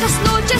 que saque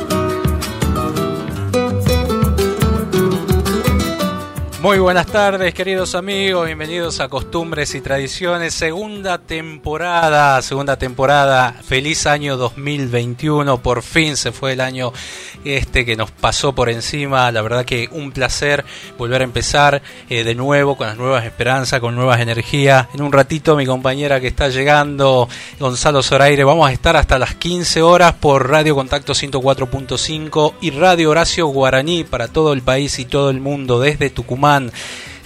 Muy buenas tardes, queridos amigos, bienvenidos a Costumbres y Tradiciones, segunda temporada, segunda temporada, feliz año 2021, por fin se fue el año este que nos pasó por encima, la verdad que un placer volver a empezar eh, de nuevo con las nuevas esperanzas, con nuevas energías. En un ratito mi compañera que está llegando, Gonzalo Zoraire, vamos a estar hasta las 15 horas por Radio Contacto 104.5 y Radio Horacio Guaraní para todo el país y todo el mundo desde Tucumán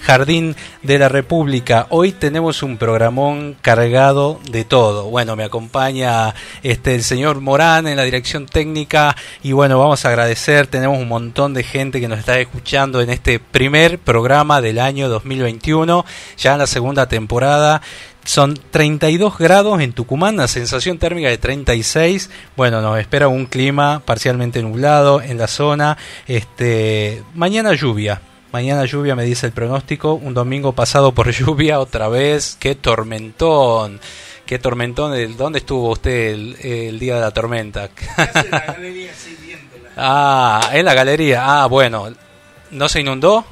Jardín de la República. Hoy tenemos un programón cargado de todo. Bueno, me acompaña este el señor Morán en la dirección técnica y bueno, vamos a agradecer, tenemos un montón de gente que nos está escuchando en este primer programa del año 2021, ya en la segunda temporada. Son 32 grados en Tucumán, la sensación térmica de 36. Bueno, nos espera un clima parcialmente nublado en la zona. Este, mañana lluvia, Mañana lluvia, me dice el pronóstico. Un domingo pasado por lluvia otra vez. ¡Qué tormentón! ¡Qué tormentón! ¿Dónde estuvo usted el, día de la tormenta? en la galería, ah, en la galería. Ah, bueno. ¿No se inundó?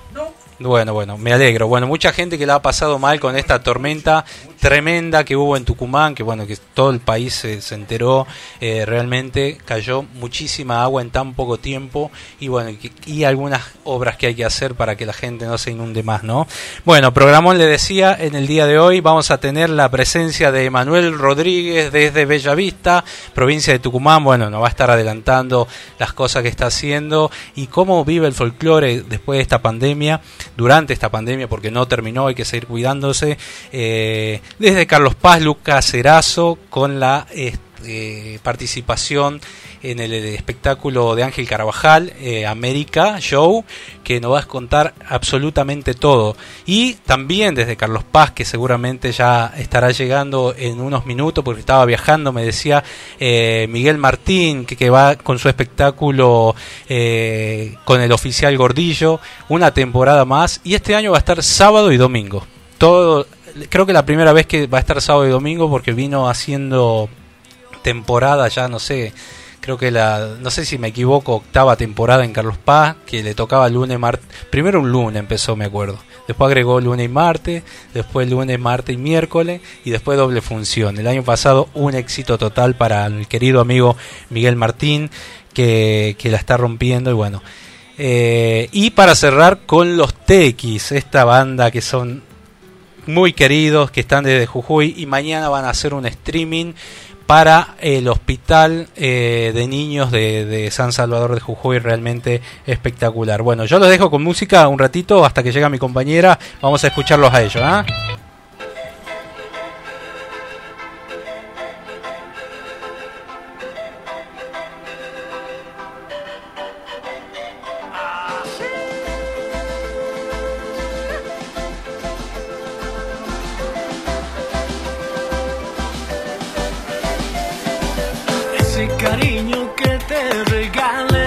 No. Bueno, bueno, me alegro. Bueno, mucha gente que la ha pasado mal con esta tormenta tremenda que hubo en Tucumán, que bueno, que todo el país se, enteró, eh, realmente cayó muchísima agua en tan poco tiempo y bueno, y, algunas obras que hay que hacer para que la gente no se inunde más, ¿no? Bueno, programón le decía, en el día de hoy vamos a tener la presencia de Manuel Rodríguez desde Bellavista, provincia de Tucumán, bueno, nos va a estar adelantando las cosas que está haciendo y cómo vive el folclore después de esta pandemia, durante esta pandemia, porque no terminó, hay que seguir cuidándose. Eh, desde Carlos Paz, Lucas Cerazo, con la eh, participación en el, espectáculo de Ángel Carvajal, eh, América Show, que nos va a contar absolutamente todo. Y también desde Carlos Paz, que seguramente ya estará llegando en unos minutos, porque estaba viajando, me decía eh, Miguel Martín, que, que, va con su espectáculo con el oficial Gordillo, una temporada más, y este año va a estar sábado y domingo. Todo, creo que la primera vez que va a estar sábado y domingo, porque vino haciendo temporada ya, no sé, creo que la, no sé si me equivoco, octava temporada en Carlos Paz, que le tocaba lunes, martes, primero un lunes empezó, me acuerdo, después agregó lunes y martes, después lunes, martes y miércoles, y después doble función. El año pasado un éxito total para el querido amigo Miguel Martín, que, que la está rompiendo, y bueno. Eh, y para cerrar con los TX, esta banda que son muy queridos, que están desde Jujuy, y mañana van a hacer un streaming para el hospital eh, de niños de, San Salvador de Jujuy, realmente espectacular. Bueno, yo los dejo con música un ratito hasta que llega mi compañera, vamos a escucharlos a ellos. ¿Ah?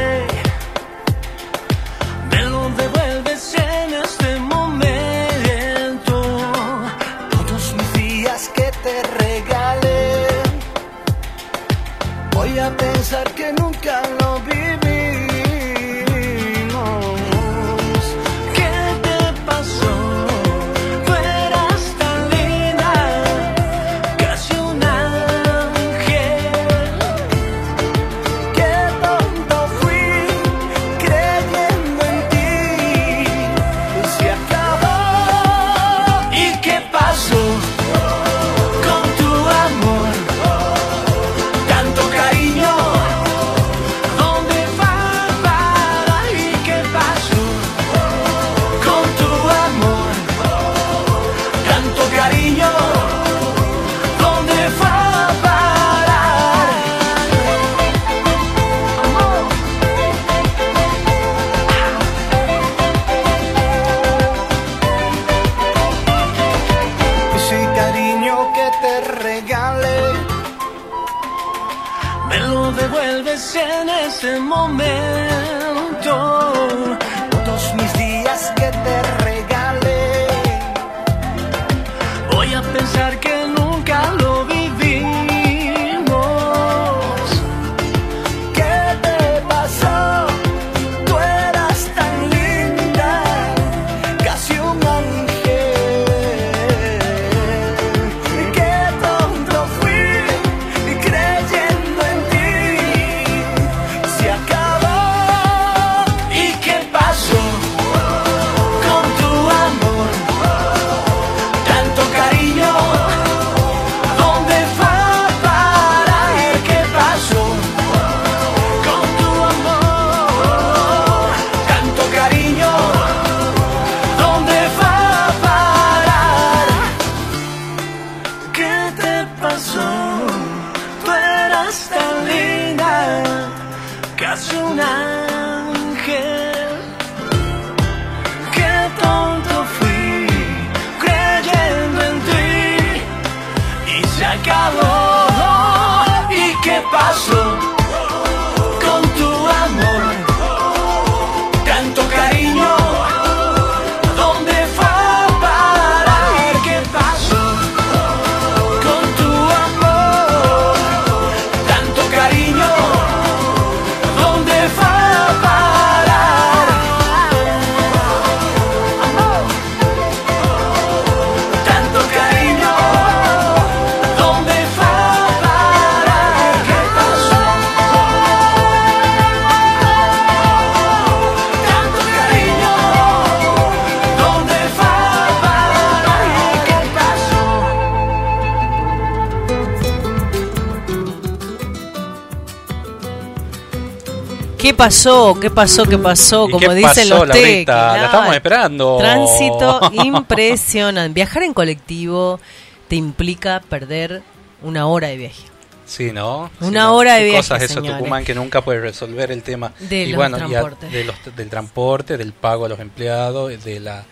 Pasó? ¿Qué pasó? ¿Qué pasó? Como dicen los teques. La estamos esperando. Tránsito impresionante. Viajar en colectivo te implica perder una hora de viaje. Sí, ¿no? Una hora de viaje, cosas eso señores. Tucumán que nunca puede resolver el tema De y los bueno, y a- transportes. de los, del transporte, del pago a los empleados, de la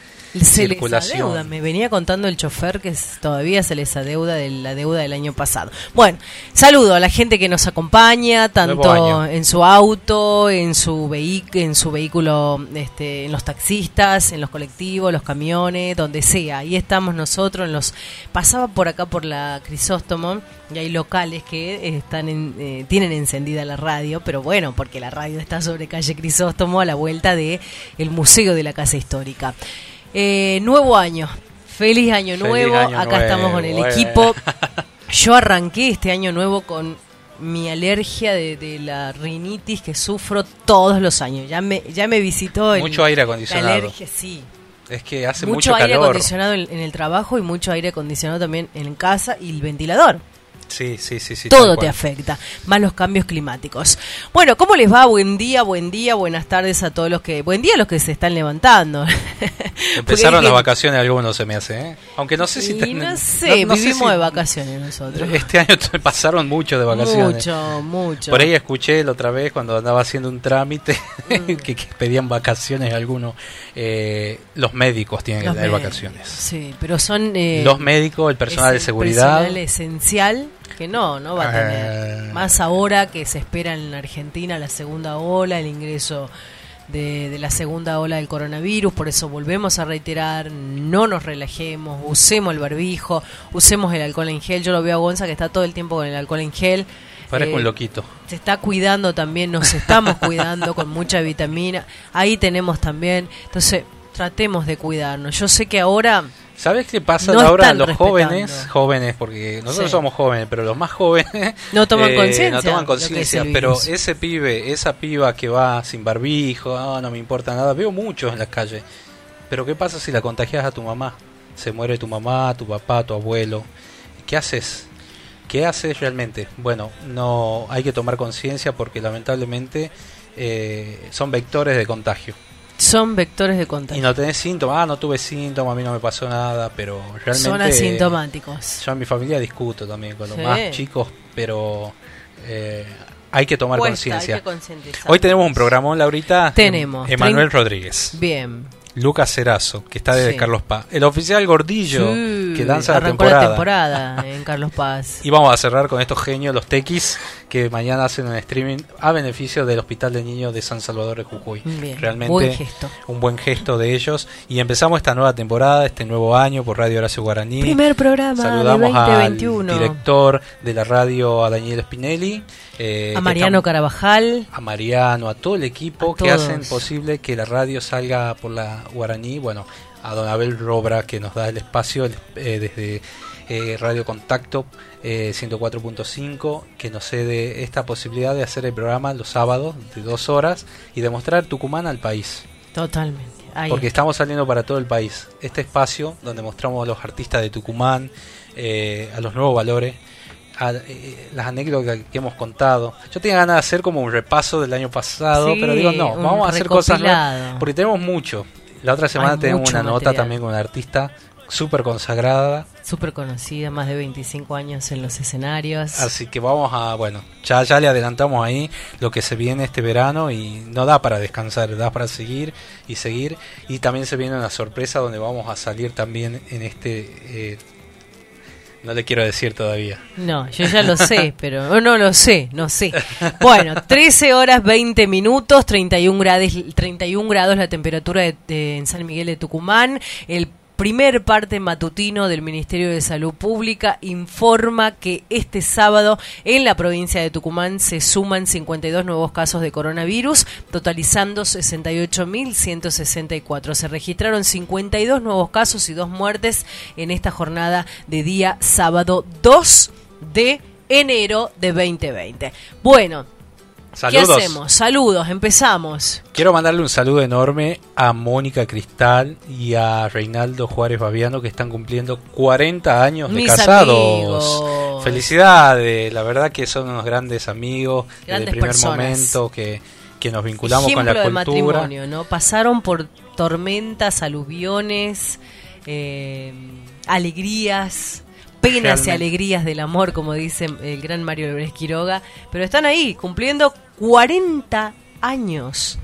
Se les circulación. adeuda, me venía contando el chofer que todavía se les adeuda de la deuda del año pasado. Bueno, saludo a la gente que nos acompaña, tanto en su auto, en su, en su vehículo, este, en los taxistas, en los colectivos, los camiones, donde sea. Ahí estamos nosotros, en los pasaba por acá por la Crisóstomo y hay locales que eh, están en- eh, tienen encendida la radio, pero bueno, porque la radio está sobre calle Crisóstomo a la vuelta de el Museo de la Casa Histórica. Eh, nuevo año. Feliz año Feliz nuevo. año Acá estamos con el equipo. Yo arranqué este año nuevo con mi alergia de, de la rinitis que sufro todos los años. Ya me, ya me visitó el, Mucho aire la acondicionado. alergia, sí. Es que hace mucho, mucho, aire calor. acondicionado en, en el trabajo y mucho aire acondicionado también en casa y el ventilador. Sí, sí, sí, sí. Todo te afecta, más los cambios climáticos. Bueno, ¿cómo les va? Buen día, buen día, buenas tardes a todos los que... Buen día a los que se están levantando. Empezaron las hay vacaciones algunos se me hace, ¿eh? Aunque no sé si... No sé, no- no sé vivimos si- de vacaciones nosotros. Este año pasaron mucho de vacaciones. Mucho, mucho. Por ahí escuché la otra vez cuando andaba haciendo un trámite Mm. que, que pedían vacaciones algunos. eh, los médicos tienen que tener vacaciones. Sí, pero son... eh, los médicos, el personal de seguridad. personal esencial que no, no va a tener. Eh. Más ahora que se espera en la Argentina la segunda ola, el ingreso de, de la segunda ola del coronavirus, por eso volvemos a reiterar, no nos relajemos, usemos el barbijo, usemos el alcohol en gel. Yo lo veo a Gonza que está todo el tiempo con el alcohol en gel. Parezco Eh, un loquito. se está cuidando también, nos estamos cuidando con mucha vitamina. Ahí tenemos también, entonces tratemos de cuidarnos. Yo sé que ahora ¿Sabes qué pasa no ahora los respetando. jóvenes? Jóvenes, porque nosotros Sí. somos jóvenes, pero los más jóvenes No toman eh, conciencia No toman es conciencia, pero ese pibe, esa piba que va sin barbijo, "Ah, no me importa nada, veo muchos en las calles. Pero ¿qué pasa si la contagias a tu mamá? Se muere tu mamá, tu papá, tu abuelo. ¿Qué haces? ¿Qué haces realmente? Bueno, no hay que tomar conciencia porque lamentablemente eh, son vectores de contagio. Son vectores de Y contagio. no tenés síntomas, ah, no tuve síntomas, a mí no me pasó nada, pero realmente... son asintomáticos. Yo en mi familia discuto también con los Sí. más chicos, pero eh, hay que tomar conciencia. Hoy tenemos un programón, Laurita. Tenemos, Emanuel Rodríguez, Bien. Lucas Cerazo, que está desde Sí. Carlos Paz. El oficial Gordillo, Sí, que danza la temporada. la temporada en Carlos Paz. Y vamos a cerrar con estos genios, los tequis, que mañana hacen un streaming a beneficio del Hospital de Niños de San Salvador de Jujuy. Bien, Realmente buen gesto. un buen gesto de ellos. Y empezamos esta nueva temporada, este nuevo año por Radio Horacio Guaraní. Primer programa Saludamos de 2021. al director de la radio, a Daniel Spinelli. eh, a Mariano Carabajal. a Mariano, a todo el equipo que hacen posible que la radio salga por la Guaraní. Bueno, a Don Abel Robra que nos da el espacio eh, desde eh, Radio Contacto eh, 104.5 que nos cede esta posibilidad de hacer el programa los sábados de dos horas y demostrar Tucumán al país. Totalmente. Ahí Porque está. estamos saliendo para todo el país. Este espacio donde mostramos a los artistas de Tucumán, eh, a los nuevos valores, a eh, las anécdotas que hemos contado. Yo tenía ganas de hacer como un repaso del año pasado, Sí, pero digo, no, un vamos a hacer cosas nuevas. Porque tenemos mucho. La otra semana Hay tenemos una nota también con una artista súper consagrada. Súper conocida, más de 25 años en los escenarios. Así que vamos a, bueno, ya, ya le adelantamos ahí lo que se viene este verano y no da para descansar, da para seguir y seguir. Y también se viene una sorpresa donde vamos a salir también en este... eh, no le quiero decir todavía. No, yo ya lo sé, pero no, no lo sé, no sé. Bueno, 13 horas 20 minutos, 31 grados, 31 grados la temperatura de- de- en San Miguel de Tucumán. El primer parte matutino del Ministerio de Salud Pública informa que este sábado en la provincia de Tucumán se suman 52 nuevos casos de coronavirus, totalizando 68.164. Se registraron 52 nuevos casos y dos muertes en esta jornada de día sábado 2 de enero de 2020. Bueno, Saludos. ¿qué hacemos? Saludos, empezamos. Quiero mandarle un saludo enorme a Mónica Cristal y a Reinaldo Juárez Babiano que están cumpliendo 40 años de Mis casados. amigos. Felicidades, la verdad que son unos grandes amigos desde Grandes el primer personas. momento que, que nos vinculamos con la cultura. matrimonio, ¿no? Pasaron por tormentas, aluviones, eh, alegrías, penas y alegrías del amor, como dice el gran Mario López Quiroga, pero están ahí cumpliendo 40 años.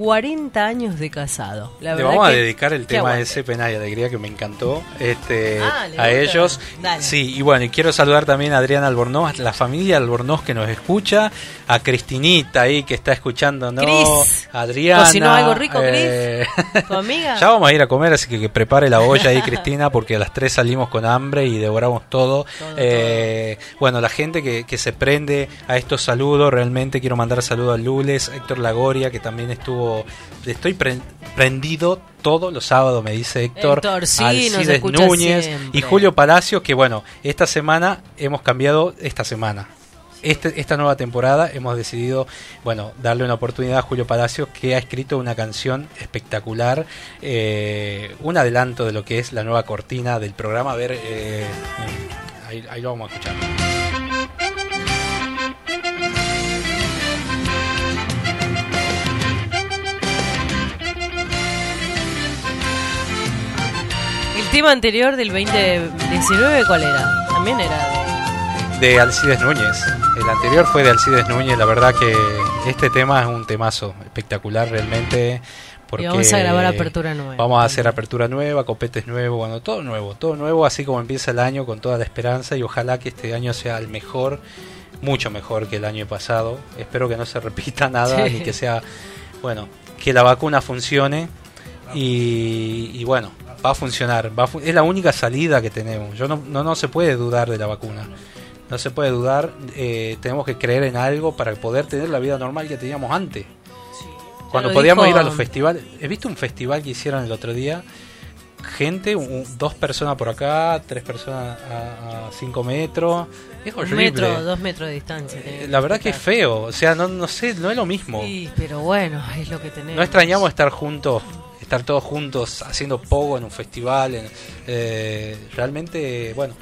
40 años de casado. La Le vamos a dedicar el tema aguante. ese pena y alegría que me encantó este, Ah, ¿le a ellos. Dale. Sí, y bueno, y quiero saludar también a Adriana Albornoz, la familia Albornoz que nos escucha, a Cristinita ahí que está escuchando, ¿no? Adriana. ¿cocinó algo rico, Cris? eh, ¿Tu amiga? ya vamos a ir a comer, así que, que prepare la olla ahí, Cristina, porque a las 3 salimos con hambre y devoramos todo. Todo, Eh, Bueno, la gente que, que se prende a estos saludos, realmente quiero mandar saludos a Lules, Héctor Lagoria, que también estuvo. Estoy pre- prendido todos los sábados, me dice Héctor. Héctor, sí, Alcides Núñez siempre. y Julio Palacios, que bueno, esta semana hemos cambiado, esta semana. Este- esta nueva temporada hemos decidido, bueno, darle una oportunidad a Julio Palacios que ha escrito una canción espectacular, eh, un adelanto de lo que es la nueva cortina del programa. A ver, eh, ahí, ahí lo vamos a escuchar. Tema anterior del 2019, ¿cuál era? También era de... De Alcides Núñez. El anterior fue de Alcides Núñez. La verdad que este tema es un temazo espectacular realmente. Porque Y vamos a grabar apertura nueva. Vamos a hacer apertura nueva, copetes nuevos, bueno, todo nuevo, todo nuevo, así como empieza el año con toda la esperanza y ojalá que este año sea el mejor, mucho mejor que el año pasado. Espero que no se repita nada Sí. ni que sea, bueno, que la vacuna funcione y, y bueno, va a funcionar. Va a fu- es la única salida que tenemos. Yo no, no, no se puede dudar de la vacuna. No se puede dudar. eh, tenemos que creer en algo para poder tener la vida normal que teníamos antes. Cuando lo podíamos dijo- ir a los festivales. He visto un festival que hicieron el otro día. Gente, un- dos personas por acá, tres personas a, a cinco metros. Es Un horrible. metro, dos metros de distancia. Eh, La verdad que es feo. O sea, no, no sé, no es lo mismo. Sí, pero bueno, es lo que tenemos. No extrañamos estar juntos, estar todos juntos haciendo pogo en un festival. eh, realmente, bueno,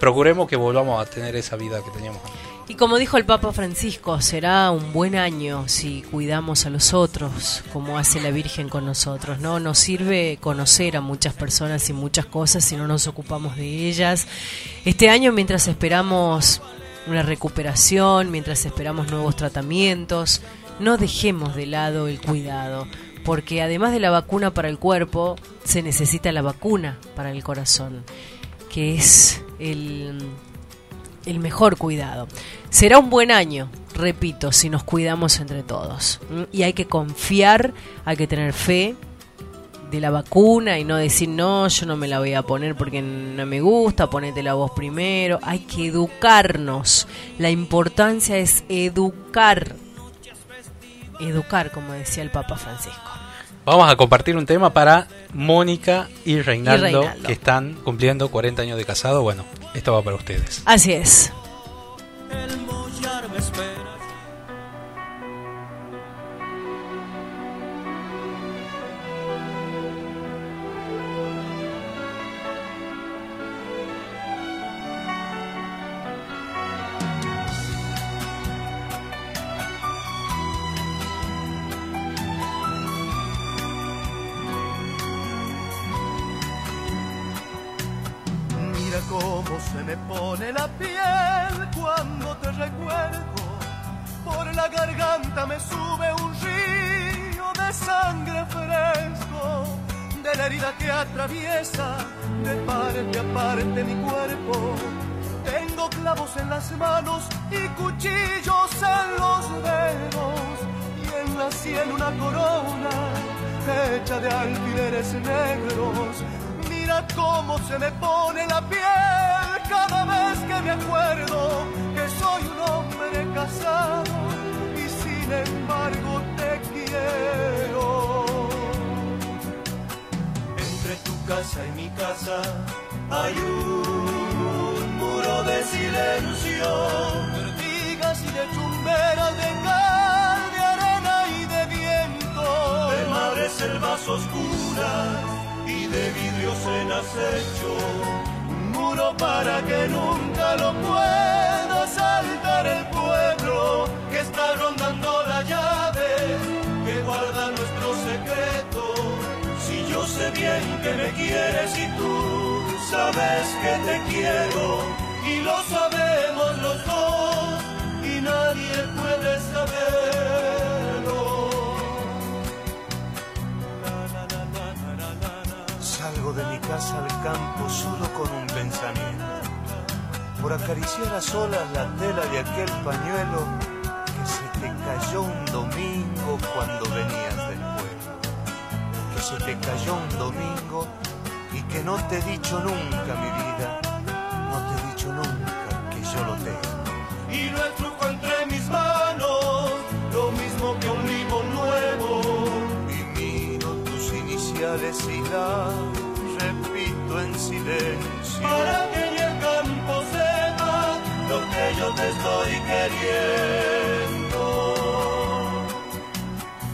procuremos que volvamos a tener esa vida que teníamos antes. Y como dijo el Papa Francisco, será un buen año si cuidamos a los otros, como hace la Virgen con nosotros. No nos sirve conocer a muchas personas y muchas cosas si no nos ocupamos de ellas. Este año, mientras esperamos una recuperación, mientras esperamos nuevos tratamientos, no dejemos de lado el cuidado, porque además de la vacuna para el cuerpo, se necesita la vacuna para el corazón, que es el el mejor cuidado. Será un buen año, repito, si nos cuidamos entre todos. Y hay que confiar, hay que tener fe de la vacuna y no decir, no, yo no me la voy a poner porque no me gusta, ponete la voz primero. Hay que educarnos. La importancia es educar. Educar, como decía el Papa Francisco. Vamos a compartir un tema para Mónica y Reinaldo, Reinaldo. que están cumpliendo 40 años de casado. Bueno, esto va para ustedes. Así es. El Un muro para que nunca lo pueda saltar el pueblo que está rondando la llave que guarda nuestro secreto. Si yo sé bien que me quieres y tú sabes que te quiero y lo sabemos los dos y nadie puede saberlo. Casa al campo solo con un pensamiento, por acariciar a solas la tela de aquel pañuelo que se te cayó un domingo cuando venías del pueblo, que se te cayó un domingo y que no te he dicho nunca mi vida, no te he dicho nunca que yo lo tengo. Y lo estrujo entre mis manos, lo mismo que un libro nuevo. Y miro tus iniciales y en Para que en el campo sepa lo que yo te estoy queriendo.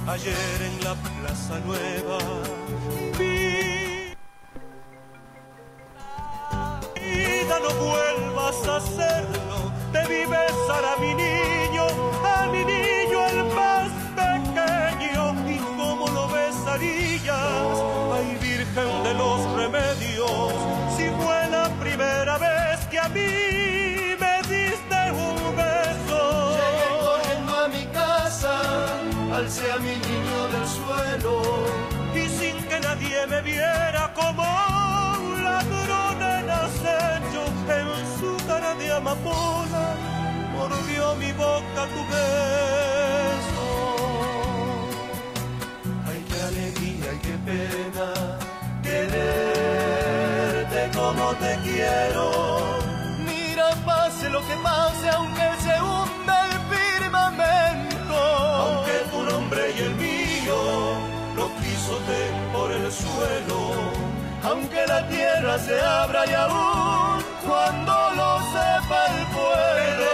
Ayer en la Plaza Nueva vi vida no vuelvas a hacerlo. Debí besar a mi niño, viera como un ladrón en acecho en su cara de amapola mordió mi boca tu beso. Ay, qué alegría y qué pena quererte como te quiero. Mira, pase lo que pase, aunque se hunda suelo. Aunque la tierra se abra y aún cuando lo sepa el pueblo.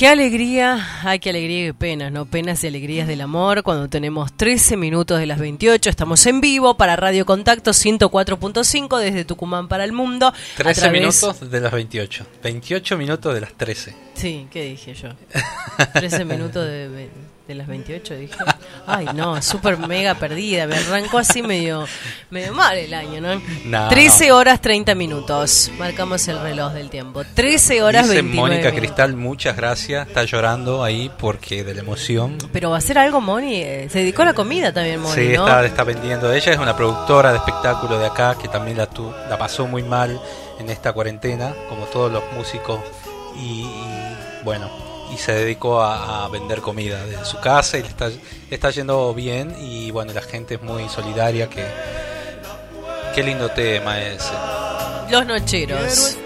Qué alegría, ay, qué alegría y penas, ¿no? Penas y alegrías del amor cuando tenemos 13 minutos de las 28. Estamos en vivo para Radio Contacto 104.5 desde Tucumán para el mundo. a 13 través- minutos de las 28. 28 minutos de las 13. Sí, ¿qué dije yo? 13 minutos de, de las 28 dije. Ay, no, súper mega perdida. Me arrancó así medio, medio mal el año, ¿no? No. 13 horas 30 minutos. Marcamos el reloj del tiempo. 13 horas Dice 29 Mónica minutos. Cristal, muchas gracias. Está llorando ahí porque de la emoción. Pero va a hacer algo, Moni. eh, Se dedicó a la comida también, Moni, Sí, ¿no? está, está vendiendo. Ella es una productora de espectáculo de acá que también la, tu- la pasó muy mal en esta cuarentena, como todos los músicos. Y, y, bueno, y se dedicó a, a vender comida desde su casa y le está, le está yendo bien. Y bueno, la gente es muy solidaria. que Qué lindo tema ese. Los nocheros.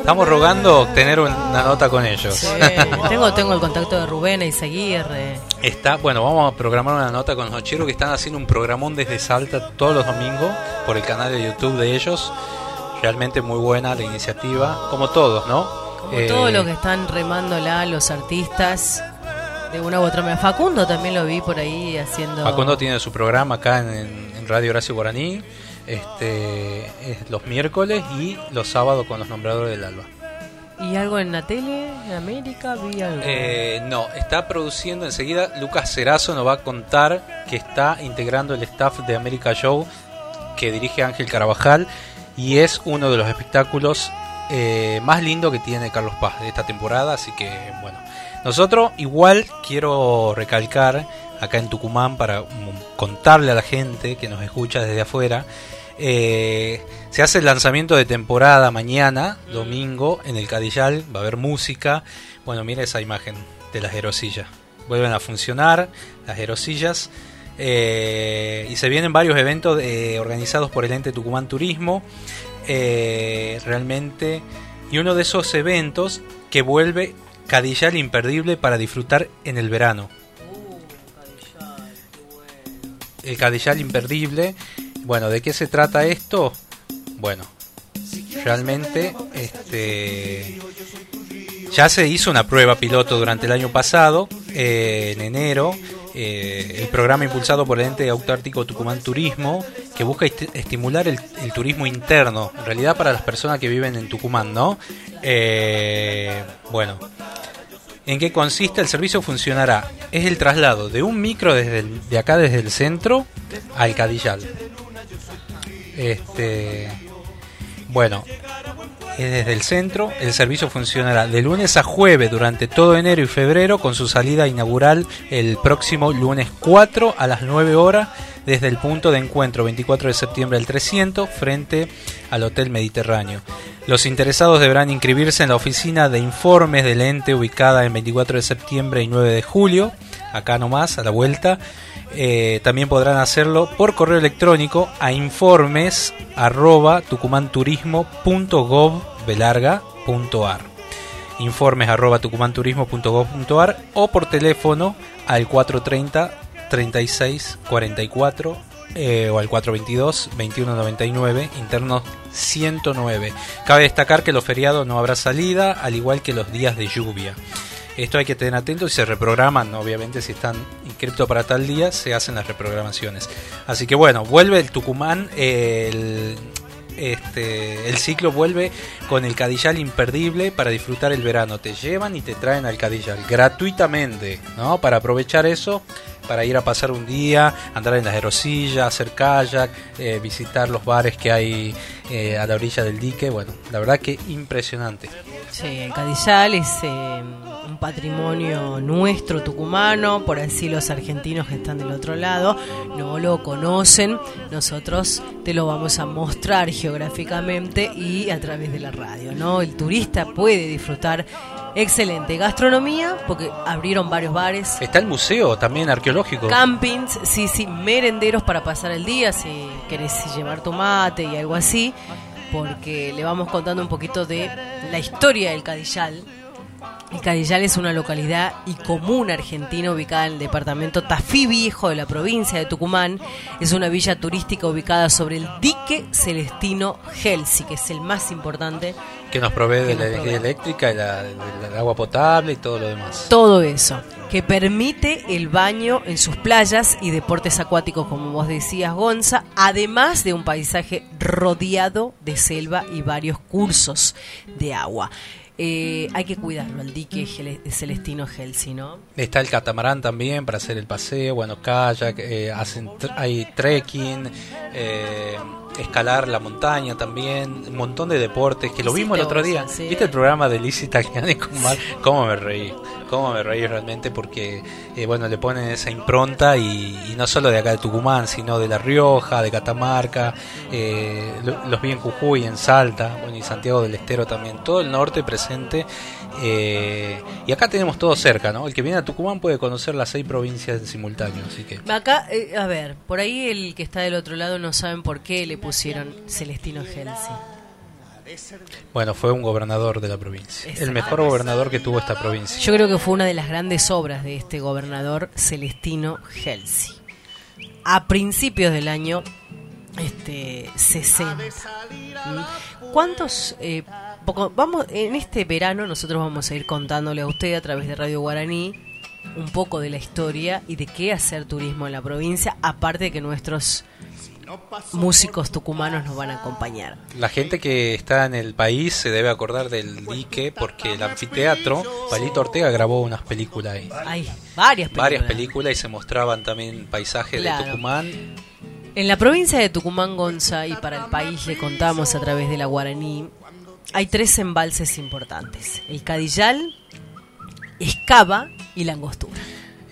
Estamos rogando tener una nota con ellos. Sí, tengo, tengo el contacto de Rubén Izaguirre. Está, bueno, vamos a programar una nota con los nocheros que están haciendo un programón desde Salta todos los domingos por el canal de YouTube de ellos. Realmente muy buena la iniciativa, como todos, ¿no? Como Eh, todo lo que están remándola los artistas de una u otra manera. Facundo también lo vi por ahí haciendo. Facundo tiene su programa acá en, en Radio Horacio Guaraní, este, es los miércoles y los sábados con los nombradores del alba. ¿Y algo en la tele? ¿En América? Vi algo. Eh, no, está produciendo enseguida. Lucas Cerazo nos va a contar que está integrando el staff de América Show que dirige Ángel Carabajal y es uno de los espectáculos eh, más lindos que tiene Carlos Paz de esta temporada. Así que, bueno, nosotros igual quiero recalcar acá en Tucumán para mm, contarle a la gente que nos escucha desde afuera. eh, se hace el lanzamiento de temporada mañana, domingo, en el Cadillal. Va a haber música. Bueno, mira esa imagen de las aerosillas. Vuelven a funcionar las aerosillas. eh, y se vienen varios eventos eh, organizados por el ente Tucumán Turismo. Eh, realmente. Y uno de esos eventos que vuelve Cadillal imperdible para disfrutar en el verano. el Cadillal imperdible. Bueno, ¿de qué se trata esto? Bueno, realmente este ya se hizo una prueba piloto durante el año pasado, eh, en enero, eh, el programa impulsado por el ente autártico Tucumán Turismo, que busca estimular el, turismo interno, en realidad para las personas que viven en Tucumán, ¿no? Eh, bueno, ¿en qué consiste? El servicio funcionará. Es el traslado de un micro desde de acá desde el centro al Cadillal. Este, bueno, desde el centro. El servicio funcionará de lunes a jueves durante todo enero y febrero con su salida inaugural el próximo lunes 4 a las 9 horas desde el punto de encuentro 24 de septiembre al 300 frente al Hotel Mediterráneo. Los interesados deberán inscribirse en la oficina de informes del ente ubicada en 24 de septiembre y 9 de julio, acá nomás, a la vuelta. Eh, también podrán hacerlo por correo electrónico a informes arroba tucumanturismo.gov.ar informes arroba tucumanturismo.gov.ar o por teléfono al 430 36 44 o al 422 2199 interno 109 cabe destacar que los feriados no habrá salida al igual que los días de lluvia esto hay que tener atento y se reprograman, obviamente si están inscritos para tal día, se hacen las reprogramaciones. Así que bueno, vuelve el Tucumán, el, este, el ciclo vuelve con el Cadillal imperdible para disfrutar el verano. Te llevan y te traen al Cadillal gratuitamente, ¿no? Para aprovechar eso, para ir a pasar un día, andar en las aerosillas, hacer kayak, eh, visitar los bares que hay eh, a la orilla del dique. Bueno, la verdad que impresionante. Sí, el Cadillal es eh, un patrimonio nuestro tucumano, por así los argentinos que están del otro lado no lo conocen, nosotros te lo vamos a mostrar geográficamente y a través de la radio, ¿no? El turista puede disfrutar excelente gastronomía porque abrieron varios bares. Está el museo también arqueológico. Campings, sí, sí, merenderos para pasar el día si querés llevar tu mate y algo así porque le vamos contando un poquito de la historia del Cadillal. El Cadillal es una localidad y comuna argentina ubicada en el departamento Tafí Viejo de la provincia de Tucumán. Es una villa turística ubicada sobre el dique celestino Helsi, que es el más importante. Que nos provee de la energía eléctrica, y del agua potable y todo lo demás. Todo eso que permite el baño en sus playas y deportes acuáticos, como vos decías, Gonza, además de un paisaje rodeado de selva y varios cursos de agua. Eh, hay que cuidarlo, el dique Celestino Helsi, ¿no? Está el catamarán también para hacer el paseo, bueno, kayak, eh, hacen hay trekking, eh, escalar la montaña también, un montón de deportes que lo vimos el otro día. ¿Viste el programa de Lizzie Tagliani con Mar? ¿Cómo me reí? ¿Cómo me reí realmente? Porque, eh, bueno, le ponen esa impronta y, no solo de acá de Tucumán, sino de La Rioja, de Catamarca, eh, los vi en Jujuy, en Salta, bueno, y Santiago del Estero también, todo el norte presente. Eh, y acá tenemos todo cerca, ¿no? El que viene a Tucumán puede conocer las seis provincias en simultáneo, así que... Acá, a ver, por ahí el que está del otro lado no saben por qué le pusieron Celestino Helsi. Bueno, fue un gobernador de la provincia. El mejor gobernador que tuvo esta provincia. Yo creo que fue una de las grandes obras de este gobernador Celestino Helsi. A principios del año este 60. ¿Mm? ¿Cuántos eh, vamos en este verano nosotros vamos a ir contándole a usted a través de Radio Guaraní un poco de la historia y de qué hacer turismo en la provincia, aparte de que nuestros músicos tucumanos nos van a acompañar. La gente que está en el país se debe acordar del dique porque el anfiteatro, Palito Ortega grabó unas películas ahí. Hay varias películas. Varias películas y se mostraban también paisajes de Tucumán. En la provincia de Tucumán, Gonza, y para el país le contamos a través de la Guaraní, hay tres embalses importantes. El Cadillal, Escava y la Angostura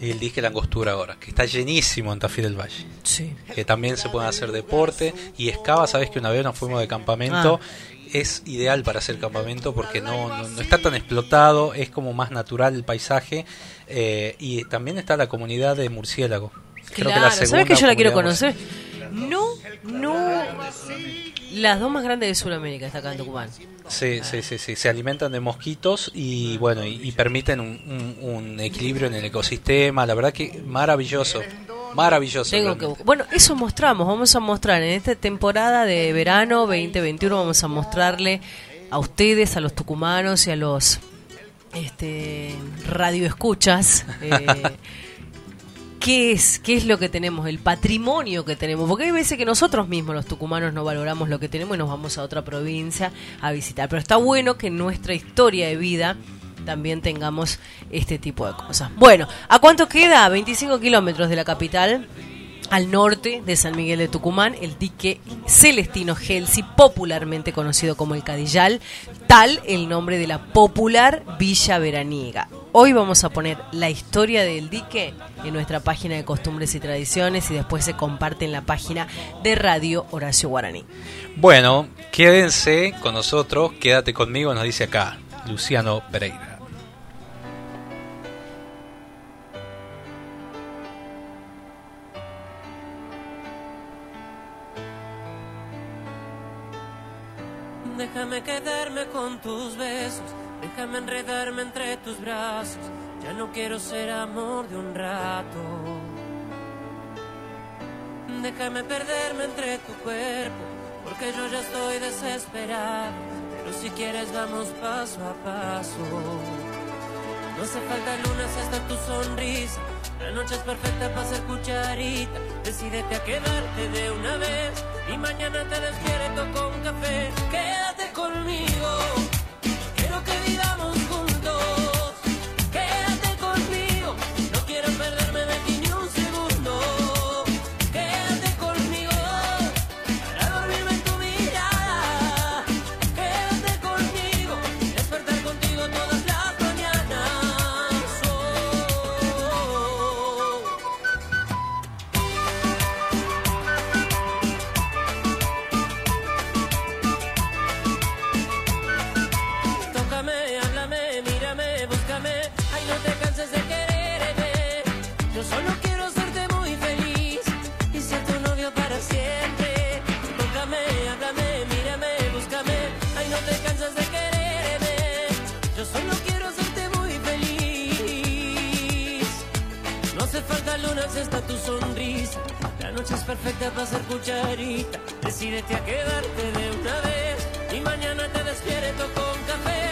y el disque La Angostura ahora, que está llenísimo en Tafí del Valle. Sí. Que también se puede hacer deporte. Y Escava, sabes que una vez nos fuimos de campamento. Ah. Es ideal para hacer campamento porque no, no, está tan explotado, es como más natural el paisaje. Eh, y también está la comunidad de murciélago. Creo que la ¿Sabes que yo la quiero conocer? No, no. Las dos más grandes de Sudamérica está acá en Tucumán. Sí, sí, sí, sí. Se alimentan de mosquitos y bueno, y, permiten un, equilibrio en el ecosistema. La verdad que maravilloso. Maravilloso. Tengo que. Bueno, eso mostramos, vamos a mostrar en esta temporada de verano 2021, vamos a mostrarle a ustedes, a los tucumanos y a los este, radioescuchas. Eh, ¿Qué es, ¿Qué es lo que tenemos? El patrimonio que tenemos. Porque hay veces que nosotros mismos, los tucumanos, no valoramos lo que tenemos y nos vamos a otra provincia a visitar. Pero está bueno que nuestra historia de vida también tengamos este tipo de cosas. Bueno, ¿a cuánto queda? A 25 kilómetros de la capital. Al norte de San Miguel de Tucumán, el dique Celestino Gelsi, popularmente conocido como el Cadillal, tal el nombre de la popular Villa Veraniega. Hoy vamos a poner la historia del dique en nuestra página de costumbres y tradiciones y después se comparte en la página de Radio Horacio Guaraní. Bueno, quédense con nosotros, quédate conmigo, nos dice acá Luciano Pereira. Déjame quedarme con tus besos, déjame enredarme entre tus brazos. Ya no quiero ser amor de un rato. Déjame perderme entre tu cuerpo, porque yo ya estoy desesperado. Pero si quieres vamos paso a paso. No hace falta lunas hasta tu sonrisa. La noche es perfecta para ser cucharita. Decídete a quedarte de una vez. Y mañana te despierto con café. Quédate conmigo. Quiero que vivamos está tu sonrisa. La noche es perfecta para ser cucharita. Decídete a quedarte de una vez. Y mañana te despierto con café.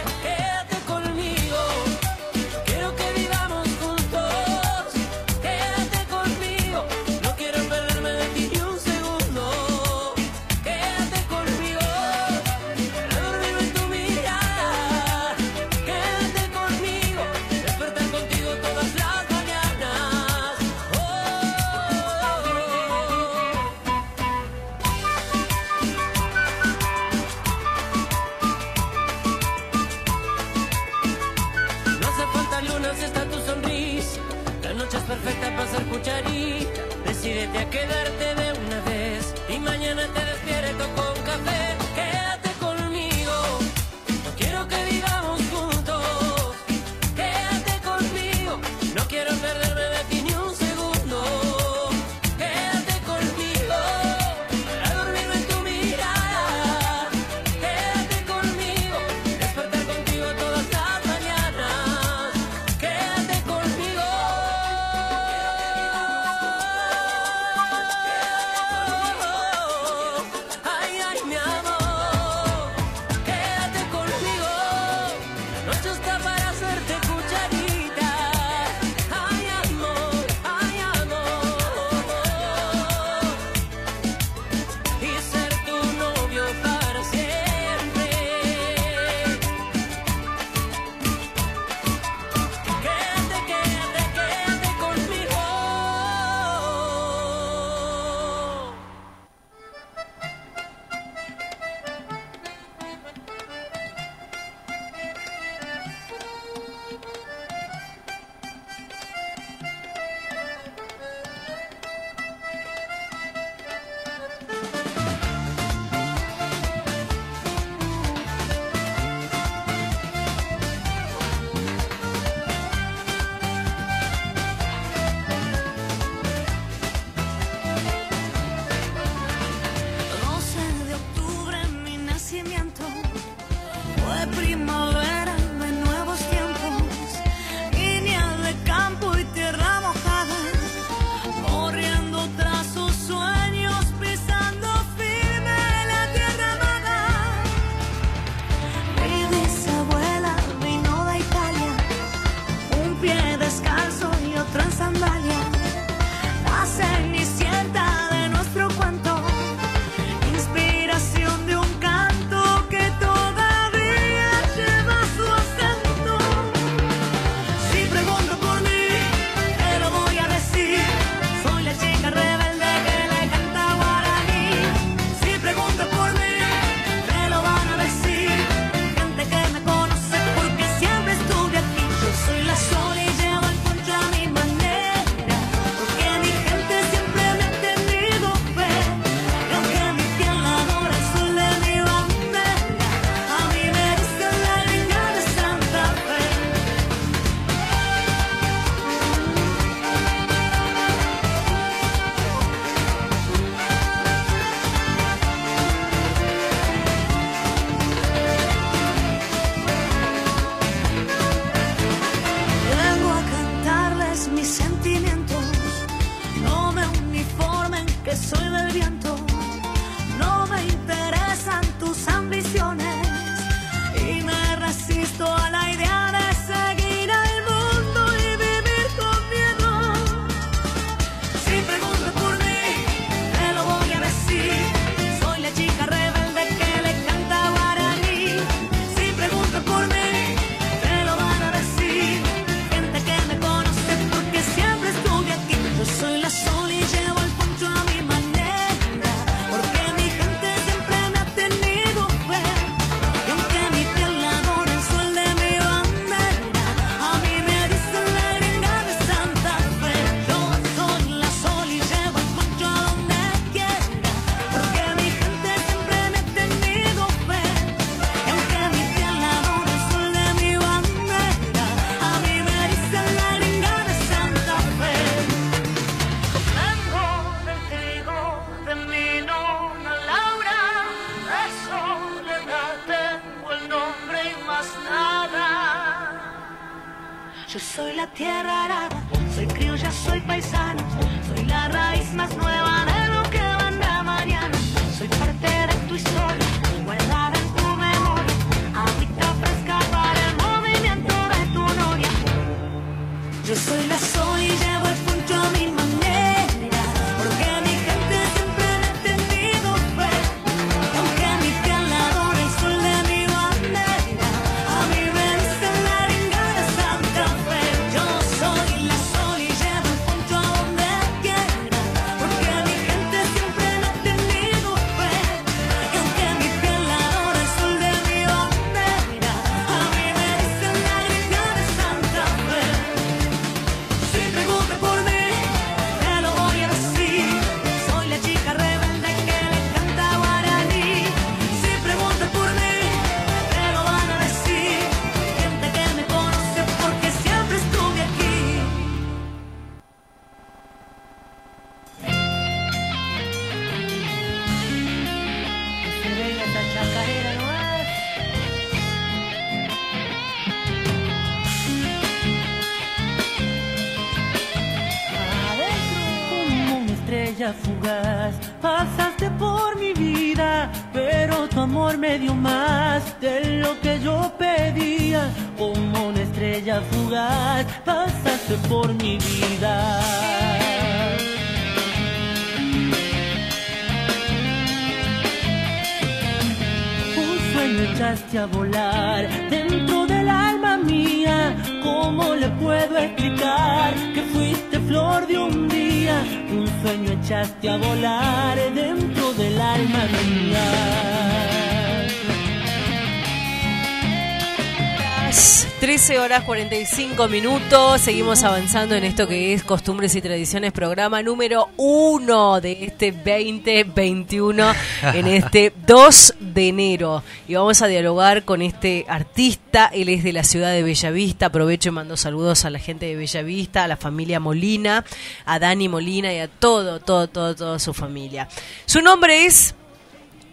45 minutos. Seguimos avanzando en esto que es Costumbres y Tradiciones, programa número uno de este 2021, en este 2 de enero. Y vamos a dialogar con este artista. Él es de la ciudad de Bellavista. Aprovecho y mando saludos a la gente de Bellavista, a la familia Molina, a Dani Molina y a todo, todo, todo, toda su familia. Su nombre es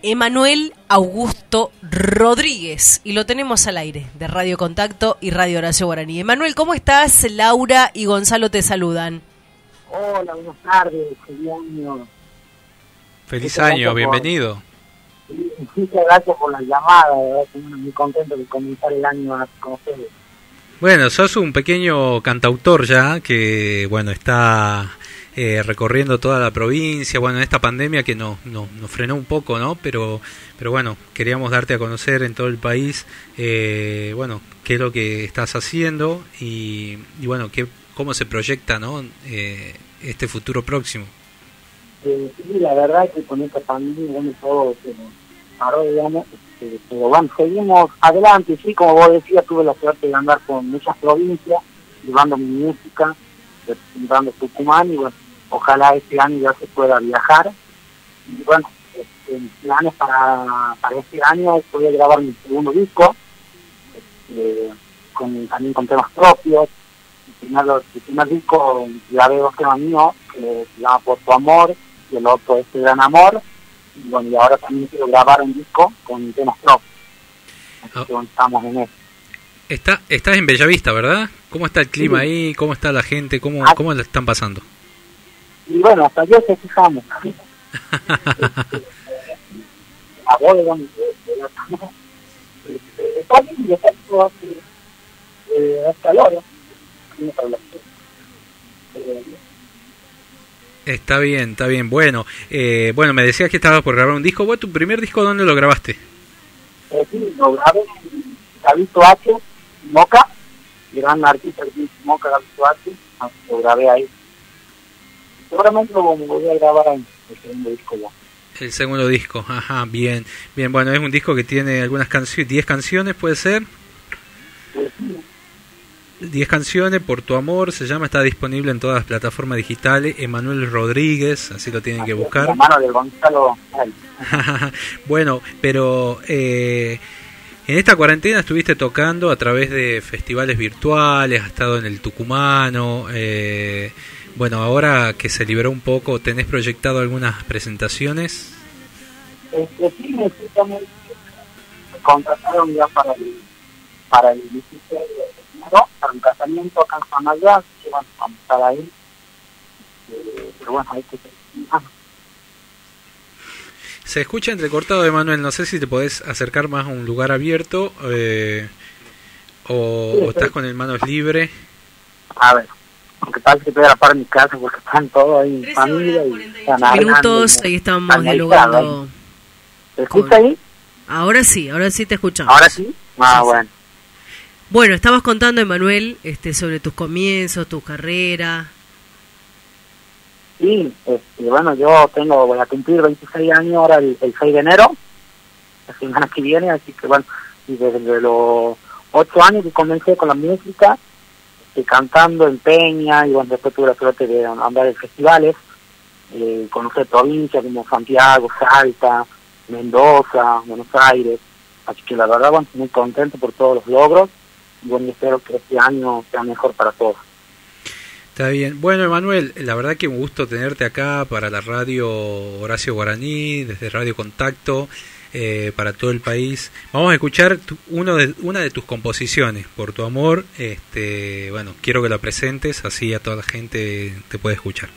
Emanuel Augusto Rodríguez y lo tenemos al aire de Radio Contacto y Radio Horacio Guaraní. Emanuel, ¿cómo estás? Laura y Gonzalo te saludan. Hola, buenas tardes, feliz año. Feliz año, por- bienvenido. Muchas gracias por la llamada, de verdad, estoy muy contento de comenzar el año con ustedes. Bueno, sos un pequeño cantautor ya que, bueno, está eh, recorriendo toda la provincia, bueno, en esta pandemia que nos no, nos frenó un poco, ¿no? Pero, pero bueno, queríamos darte a conocer en todo el país, eh, bueno, qué es lo que estás haciendo y, y bueno, qué, cómo se proyecta, ¿no? Eh, este futuro próximo. Eh, sí, la verdad es que con esta pandemia, bueno, todo se paró, digamos, este, pero bueno, seguimos adelante, sí, como vos decías, tuve la suerte de andar por muchas provincias, llevando mi música, representando Tucumán, y bueno, ojalá este año ya se pueda viajar. Y bueno, este, mis planes para, para este año es poder grabar mi segundo disco, este, con, también con temas propios. El primer, el primer disco grabé dos temas míos, que se llama Por tu amor, y el otro es El gran amor. Y bueno, y ahora también quiero grabar un disco con temas propios. Así estamos en eso. Está, estás en Bellavista, ¿verdad? ¿Cómo está el clima Sí. ahí? ¿Cómo está la gente? ¿Cómo, Ah. cómo la están pasando? Y bueno, hasta ayer está bien, y está todo hace, eh, hace calor, ¿no? Tiene para la- eh, Está bien, está bien. Bueno, eh, bueno, me decías que estabas por grabar un disco. ¿Vos tu primer disco dónde lo grabaste? Eh, sí, lo grabé en Gavito H, Moca, gran artista que Moca, Gavito H, lo grabé ahí. Seguramente lo voy a grabar el segundo disco ya. El segundo disco, ajá, bien, bien, bueno, es un disco que tiene algunas canciones, 10 canciones puede ser, Eh, sí, 10 canciones, Por tu amor, se llama, está disponible en todas las plataformas digitales, Emanuel Rodríguez, así lo tienen que así buscar. La mano de Gonzalo. bueno, pero eh, en esta cuarentena estuviste tocando a través de festivales virtuales, has estado en el Tucumano, eh, bueno, ahora que se liberó un poco, ¿tenés proyectado algunas presentaciones? Este, sí, me justamente me contrataron ya para el, para el 16 de enero, para un casamiento acá en así que vamos a estar ahí. Eh, pero bueno, hay que ah, Se escucha entrecortado, Emanuel. No sé si te podés acercar más a un lugar abierto eh, o, o estás con el manos libre. A ver, aunque tal que estoy a la par de mi casa porque están todos ahí en 13 familia y 48 están minutos, ahí estamos dialogando. ¿Se escucha ahí? Ahora sí, ahora sí te escuchamos. ¿Ahora sí? Ah, Sí, sí. bueno. Bueno, estabas contando, Emanuel, este, sobre tus comienzos, tu carrera. Sí, este, bueno, yo tengo, voy a cumplir 26 años ahora el, el 6 de enero, la semana que viene, así que bueno, y desde los 8 años que comencé con la música, este, cantando en Peña, y bueno, después tuve la suerte de andar en festivales, eh, conocer provincias como Santiago, Salta, Mendoza, Buenos Aires, así que la verdad, bueno, muy contento por todos los logros, y bueno, espero que este año sea mejor para todos. Está bien. Bueno, Emanuel, la verdad que un gusto tenerte acá para la radio Horacio Guaraní, desde Radio Contacto, eh, para todo el país. Vamos a escuchar tu- uno de, una de tus composiciones, Por tu amor. Este, bueno, quiero que la presentes, así a toda la gente te puede escuchar.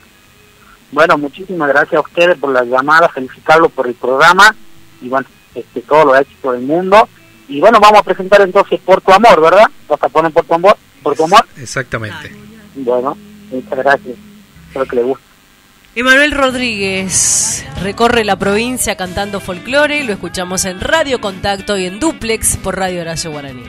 Bueno, muchísimas gracias a ustedes por la llamada, felicitarlos por el programa y bueno, este, todo lo éxito del mundo. Y bueno, vamos a presentar entonces Por tu amor, ¿verdad? ¿Vas a poner Por tu amor? ¿Por tu amor? Exactamente. Bueno, muchas gracias. Espero que les guste. Emanuel Rodríguez recorre la provincia cantando folclore, lo escuchamos en Radio Contacto y en Duplex por Radio Horacio Guaraní.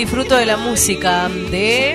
Disfruto de la música de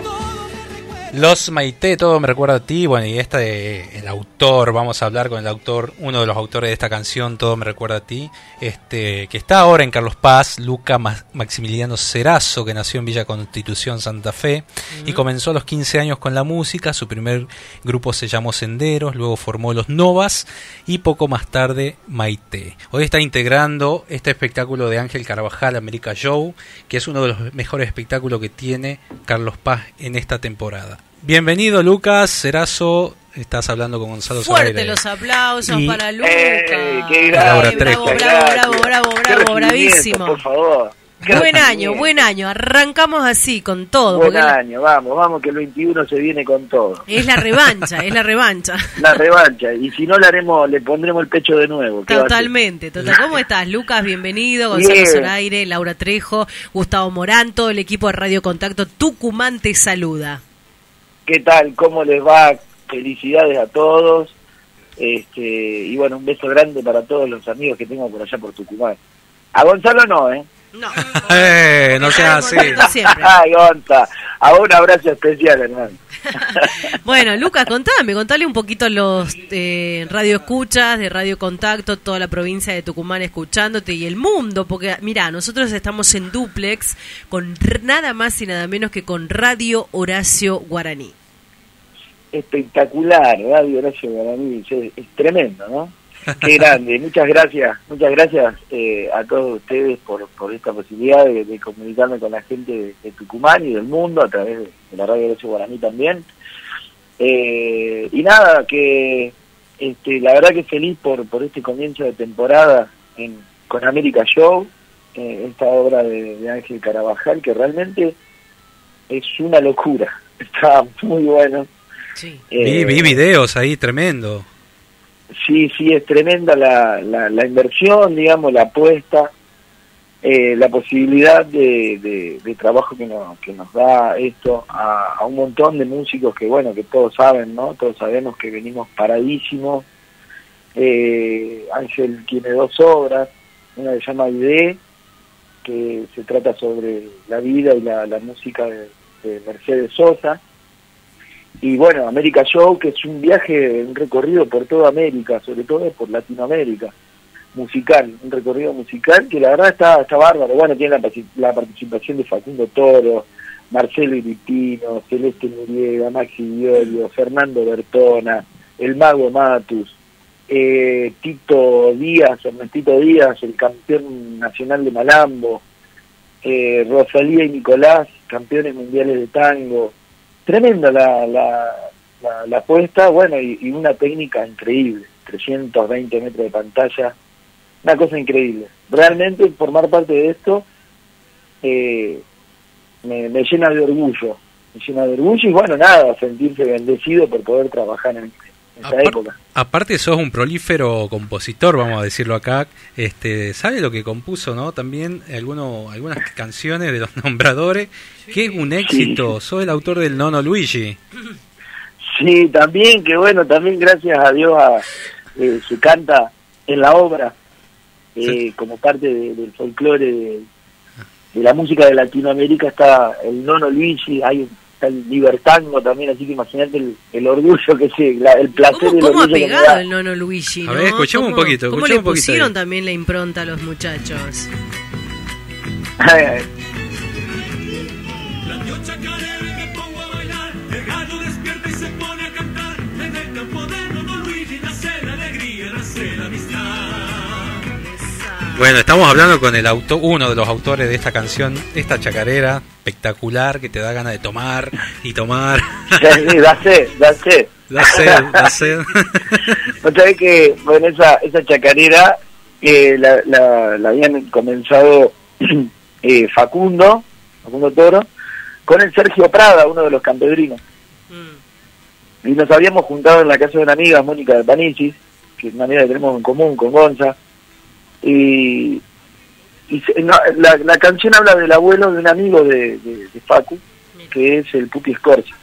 Los Maite, todo me recuerda a ti. Bueno, y este, el autor, vamos a hablar con el autor, uno de los autores de esta canción, Todo me recuerda a ti, este, que está ahora en Carlos Paz, Luca Ma- Maximiliano Cerazo, que nació en Villa Constitución, Santa Fe, y comenzó a los 15 años con la música. Su primer grupo se llamó Senderos, luego formó Los Novas y poco más tarde Maite. Hoy está integrando este espectáculo de Ángel Carvajal, América Show, que es uno de los mejores espectáculos que tiene Carlos Paz en esta temporada. Bienvenido Lucas Cerazo, estás hablando con Gonzalo fuerte Zoraire. los aplausos Y- para Lucas. ¡Eh, qué Laura grande! Trejo. bravo, bravo, bravo, bravo, Qué bravo, bravísimo. Por favor. Qué Buen año, buen año. Arrancamos así con todo. Buen la- año, vamos, vamos que el 21 se viene con todo. es la revancha, es la revancha. La revancha, y si no le haremos, le pondremos el pecho de nuevo. Totalmente, total. ¿Cómo estás, Lucas? Bienvenido, Gonzalo Bien. Zoraire, Laura Trejo, Gustavo Morán, todo el equipo de Radio Contacto Tucumán te saluda. ¿Qué tal? ¿Cómo les va? Felicidades a todos. Este, y bueno, un beso grande para todos los amigos que tengo por allá por Tucumán. A Gonzalo no, ¿eh? No, Eh, no seas así. Ay, Gonza. A un abrazo especial, hermano. Bueno, Lucas, contame, contale un poquito los eh, radio escuchas de Radio Contacto, toda la provincia de Tucumán escuchándote y el mundo, porque mira, nosotros estamos en duplex con nada más y nada menos que con Radio Horacio Guaraní. Espectacular, Radio Horacio Guaraní. Es, es tremendo, ¿no? Qué grande, muchas gracias, muchas gracias eh, a todos ustedes por, por esta posibilidad de, de comunicarme con la gente de, de Tucumán y del mundo a través de, de la radio Derecho Guaraní también. Eh, y nada, que este, la verdad que feliz por, por este comienzo de temporada en, con América Show, eh, esta obra de, de Ángel Carabajal, que realmente es una locura, está muy bueno. Sí. Vi, Eh, vi videos ahí tremendo. Sí, sí, es tremenda la, la, la inversión, digamos, la apuesta, eh, la posibilidad de, de, trabajo que nos, que nos da esto a, a un montón de músicos que, bueno, que todos saben, ¿no? Todos sabemos que venimos paradísimos. Eh, Ángel tiene dos obras, una que se llama ID, que se trata sobre la vida y la, la música de Mercedes Sosa, y bueno, América Show, que es un viaje, un recorrido por toda América, sobre todo por Latinoamérica, musical, un recorrido musical que la verdad está, está bárbaro. Bueno, tiene la, la participación de Facundo Toro, Marcelo Iripino, Celeste Muriega, Maxi Violio, Fernando Bertona, el Mago Matus, eh, Tito Díaz, Ernestito Díaz, el campeón nacional de Malambo, eh, Rosalía y Nicolás, campeones mundiales de tango, tremenda la, la, la, la apuesta, bueno, y, una técnica increíble, 320 metros de pantalla, una cosa increíble. Realmente formar parte de esto eh, me, me llena de orgullo, me llena de orgullo y bueno, nada, sentirse bendecido por poder trabajar en, en esa Apar- época. Aparte sos un prolífero compositor, vamos a decirlo acá. Este, ¿sabe lo que compuso, no? También alguno, algunas canciones de los nombradores, que es un éxito. Sos el autor del Nono Luigi. Sí, también, que bueno, también gracias a Dios a, eh, se canta en la obra eh, como parte de- del folclore de, de la música de Latinoamérica está el Nono Luigi, hay está el Libertango también, así que imagínate el, el orgullo que se, la- el placer y ¿Cómo, el cómo ha pegado el Nono Luigi? A ¿no? ver, escuchemos un ¿Cómo- poquito, ¿Cómo escuchemos le un poquito pusieron ahí. también la impronta a los muchachos? Bueno, estamos hablando con el auto, uno de los autores de esta canción, esta chacarera espectacular que te da ganas de tomar y tomar. Sí, da sed, da sed. Da sed, da sed. Otra vez que, bueno, esa, esa chacarera eh, la, la, la habían comenzado eh, Facundo, Facundo Toro, con el Sergio Prada, uno de los campedrinos. Mm. Y nos habíamos juntado en la casa de una amiga, Mónica de Panicis, que es una amiga que tenemos en común con Gonza. Y, y no, la, la canción habla del abuelo de un amigo de, de, de Facu, que es el Pupi Scorsi.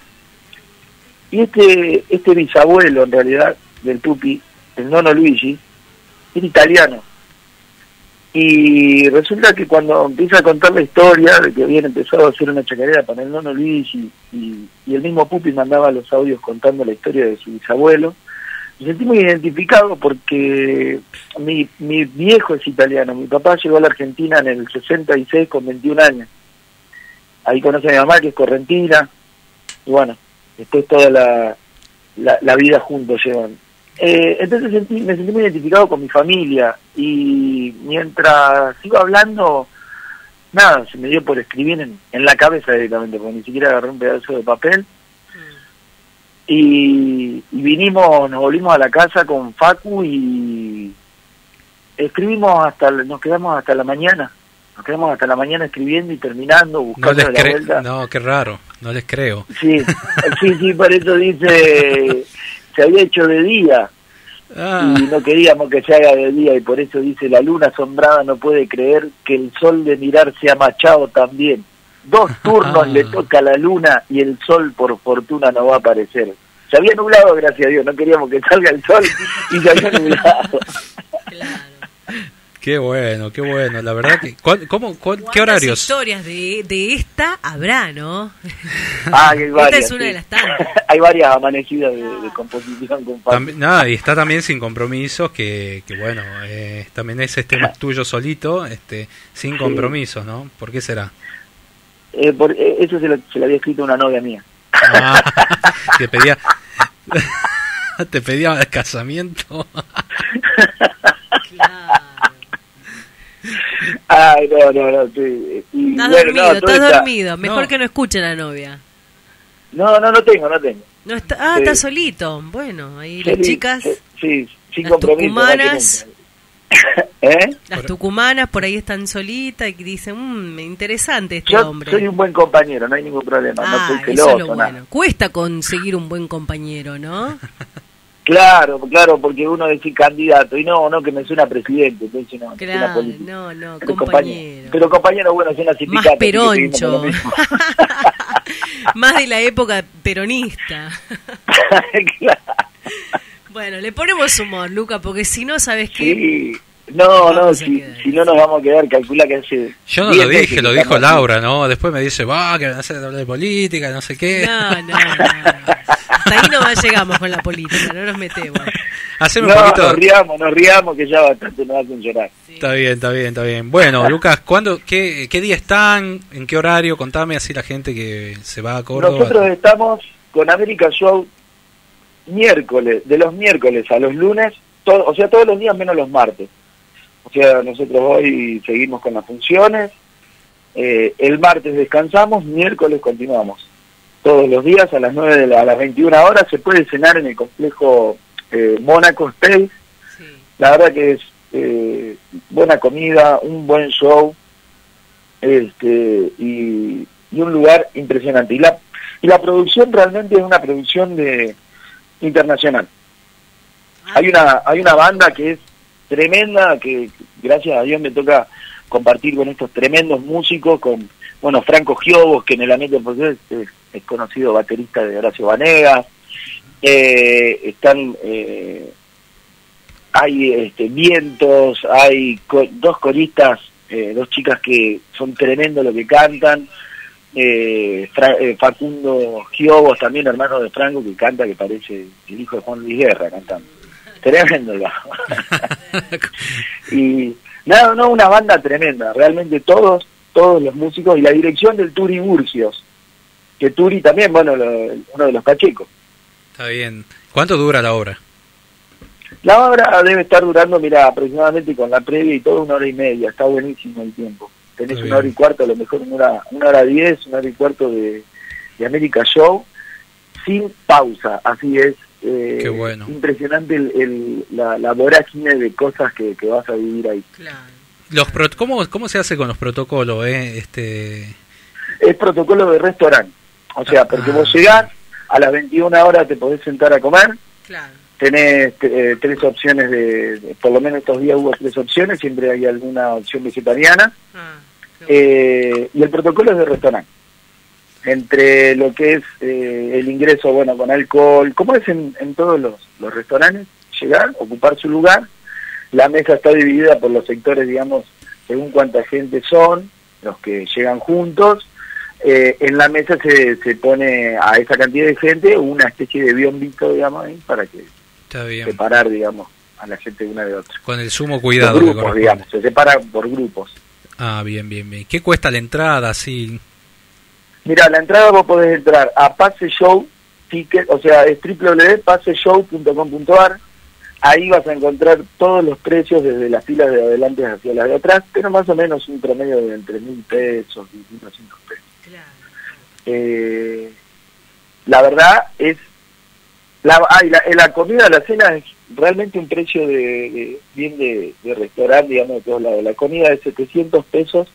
Y este, este bisabuelo, en realidad, del Pupi, el nono Luigi, era italiano. Y resulta que cuando empieza a contar la historia de que habían empezado a hacer una chacarera para el nono Luigi y, y el mismo Pupi mandaba los audios contando la historia de su bisabuelo, me sentí muy identificado porque mi, mi viejo es italiano. Mi papá llegó a la Argentina en el 66 con 21 años. Ahí conoce a mi mamá, que es correntina. Y bueno, después toda la, la, la vida juntos llevan. Eh, entonces sentí, me sentí muy identificado con mi familia y mientras iba hablando, nada, se me dio por escribir en, en la cabeza directamente, porque ni siquiera agarré un pedazo de papel. Y, y vinimos, nos volvimos a la casa con Facu y escribimos hasta, nos quedamos hasta la mañana. Nos quedamos hasta la mañana escribiendo y terminando, buscando la vuelta. No, qué raro. No les creo. Sí, sí, sí, por eso dice, se había hecho de día Ah, y no queríamos que se haga de día y por eso dice, la luna asombrada no puede creer que el sol de mirar se ha machado también. Dos turnos le toca la luna y el sol por fortuna no va a aparecer. Se había nublado, gracias a Dios, no queríamos que salga el sol y se había nublado. Claro. qué bueno, qué bueno. La verdad que. ¿cuál- cómo, cuál- ¿Qué ¿Cuántas horarios? historias de, de esta habrá, no? Ah, que hay Esta varias, es una sí. de las tantas. hay varias amanecidas de, de composición con. También, nada, y está también sin compromisos, que, que bueno, eh, también ese tema es tuyo solito, este, sin compromisos, ¿no? ¿Por qué será? Eh, por- eh, eso se lo, se lo había escrito una novia mía. Ah, te pedía, te pedía casamiento. Claro. Ay, no, no, no. sí, y Estás bueno, dormido, no, estás esta- dormido. Mejor No. que no escuche la novia. No, no, no tengo, no tengo. No está, ah, Sí. está solito. Bueno, ahí las Sí, chicas, sí, Sí, sin las compromiso. tucumanas. ¿Eh? las tucumanas por ahí están solitas y dicen, mmm, interesante este Yo hombre. soy un buen compañero, no hay ningún problema. no Ah, soy eso celoso, es lo nada. bueno. Cuesta conseguir un buen compañero, ¿no? Claro, claro, porque uno decir candidato y no, no, que me suena presidente, entonces no, Claro, no, no, Pero compañero. Pero compañero, bueno, suena sindicato. Más peroncho. Más de la época peronista. Claro. Bueno, le ponemos humor, Luca, porque si no, ¿sabes qué? Sí. No, no, si, si no nos vamos a quedar, calcula que hace... Yo no 10 lo dije, lo dijo así. Laura, ¿no? Después me dice, va, que van a hacer hablar de política, no sé qué. No, no, no. Hasta ahí nomás llegamos con la política, no nos metemos. Haceme No, un poquito. nos riamos, nos riamos, que ya bastante nos hacen llorar. Está bien, está bien, está bien. Bueno, Lucas, ¿cuándo, qué, ¿qué día están? ¿En qué horario? Contame así la gente que se va a Córdoba. Nosotros estamos con América Show miércoles, de los miércoles a los lunes, todo, o sea, todos los días menos los martes. O sea, nosotros hoy seguimos con las funciones, eh, el martes descansamos, miércoles continuamos. Todos los días a las 9 de la, a las 21 horas se puede cenar en el complejo eh, Mónaco Space. Sí. La verdad que es eh, buena comida, un buen show este y, y un lugar impresionante. Y la, y la producción realmente es una producción de internacional. Ah, Hay una hay una banda que es tremenda, que gracias a Dios me toca compartir con estos tremendos músicos, con bueno Franco Giobos, que en el ambiente es, es conocido baterista de Horacio Vanegas, eh, están eh, hay este, vientos, hay co- dos coristas, eh, dos chicas que son tremendos lo que cantan, eh, Fra- eh, Facundo Giobos, también hermano de Franco, que canta, que parece el hijo de Juan Luis Guerra cantando. Tremendo el bajo. y nada, no, una banda tremenda, realmente todos, todos los músicos y la dirección del Turi Burcios, que Turi también, bueno, lo- uno de los cachecos. Está bien. ¿Cuánto dura la obra? La obra debe estar durando, mira, aproximadamente con la previa y todo una hora y media, está buenísimo el tiempo. Tenés una hora y cuarto, a lo mejor una hora, una hora diez, una hora y cuarto de, de América Show, sin pausa, así es. eh, Qué bueno. Impresionante el, el- la, la vorágine de cosas que, que vas a vivir ahí. Claro. Los pro- ¿cómo, ¿Cómo se hace con los protocolos? Eh? Este... Es protocolo de restaurante, o sea, porque Ah. vos llegás, a las 21 horas te podés sentar a comer, Claro. Tenés eh, tres opciones de, de- por lo menos estos días hubo tres opciones, siempre hay alguna opción vegetariana, Ah, bueno. eh, y el protocolo es de restaurante. Entre lo que es eh, el ingreso, bueno, con alcohol, como es en, en todos los, los restaurantes, llegar, ocupar su lugar, la mesa está dividida por los sectores, digamos, según cuánta gente son, los que llegan juntos, eh, en la mesa se, se pone a esa cantidad de gente una especie de biombito, digamos, ahí, para que Está bien. separar, digamos, a la gente una de otra. Con el sumo cuidado. que grupos, digamos, se separan por grupos. Ah, bien, bien, bien. ¿Qué cuesta la entrada? Así? Mira, la entrada vos podés entrar a Pase Show Ticket, o sea, es www.paseshow.com.ar. Ahí vas a encontrar todos los precios desde las filas de adelante hacia las de atrás, pero más o menos un promedio de entre mil pesos y 1.200 pesos. Claro. Eh, la verdad es la, ay, la, eh, la comida, la cena es realmente un precio de, de- bien de, de restaurante, digamos, de todos lados. La comida es 700 pesos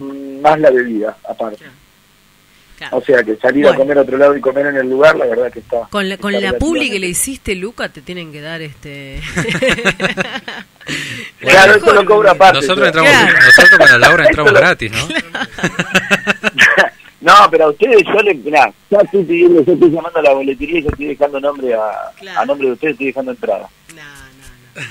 Mm, más la bebida, aparte. claro. Claro. O sea que salir Bueno. a comer a otro lado y comer en el lugar, la verdad que está. Con la, con la publi que le hiciste, Luca, te tienen que dar este. Claro, eso lo cobra aparte. Nosotros, entramos, Claro. nosotros con la Laura entramos gratis, ¿no? no, pero a ustedes yo le. Mirá, ya estoy pidiendo, yo estoy llamando a la boletería y yo estoy dejando nombre a, Claro. a nombre de ustedes, estoy dejando entrada. no, no,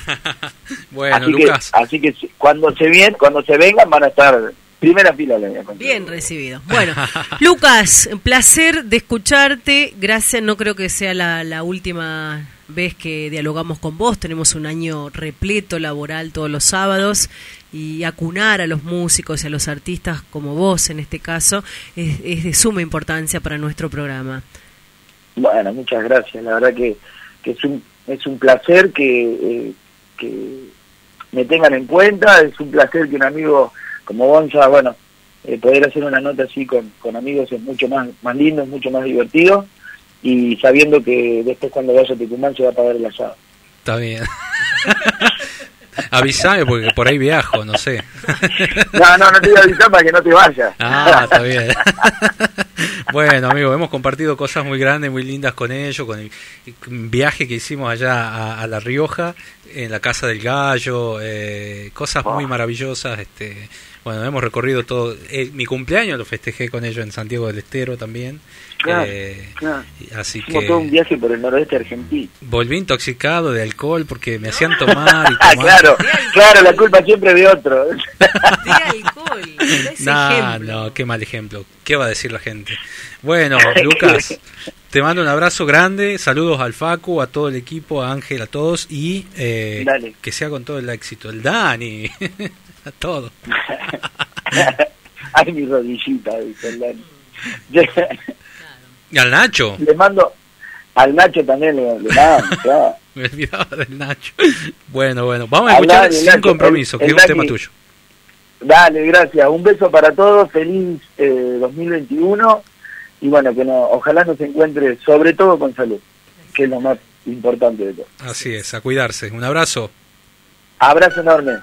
no. bueno, así Lucas. que, así que cuando se bien, cuando se vengan van a estar primera fila le voy a contar. Bien recibido. Bueno, Lucas, placer de escucharte. Gracias, no creo que sea la, la última vez que dialogamos con vos. Tenemos un año repleto laboral todos los sábados y acunar a los músicos y a los artistas como vos en este caso es, es de suma importancia para nuestro programa. Bueno, muchas gracias. La verdad que, que es un es un placer que eh, que me tengan en cuenta. Es un placer que un amigo como Gonza, bueno, eh, poder hacer una nota así con, con amigos es mucho más, más lindo, es mucho más divertido. Y sabiendo que después cuando vaya a Tucumán se va a pagar el asado. Está bien. Avisame porque por ahí viajo, no sé. No, no, no te voy a avisar para que no te vayas. Ah, está bien. Bueno, amigo, hemos compartido cosas muy grandes, muy lindas con ellos, con el viaje que hicimos allá a, a La Rioja, en la Casa del Gallo, eh, cosas muy maravillosas. Este, bueno, hemos recorrido todo. eh, mi cumpleaños lo festejé con ellos en Santiago del Estero también. Claro, Eh, claro. Así Hicimos que todo un viaje por el noroeste argentino. volví intoxicado de alcohol porque me hacían tomar y Ah, tomar. claro, claro, la culpa siempre es de otro. De alcohol. No, no, qué mal ejemplo. ¿Qué va a decir la gente? Bueno, Lucas, te mando un abrazo grande. Saludos al Facu, a todo el equipo, a Ángel, a todos. Y eh, Dale. que sea con todo el éxito. El Dani, todo. Ay, mi rodillita, dice el Dani. Y al Nacho, Le mando al Nacho también, le, le mando, claro. me olvidaba del Nacho. Bueno, bueno, vamos a escuchar sin Nacho, compromiso, el- que es un tema tuyo. Dale, gracias. Un beso para todos. Feliz eh, 2021. Y bueno, que no, ojalá nos encuentre sobre todo con salud, que es lo más importante de todo. Así es, a cuidarse. Un abrazo. Abrazo enorme.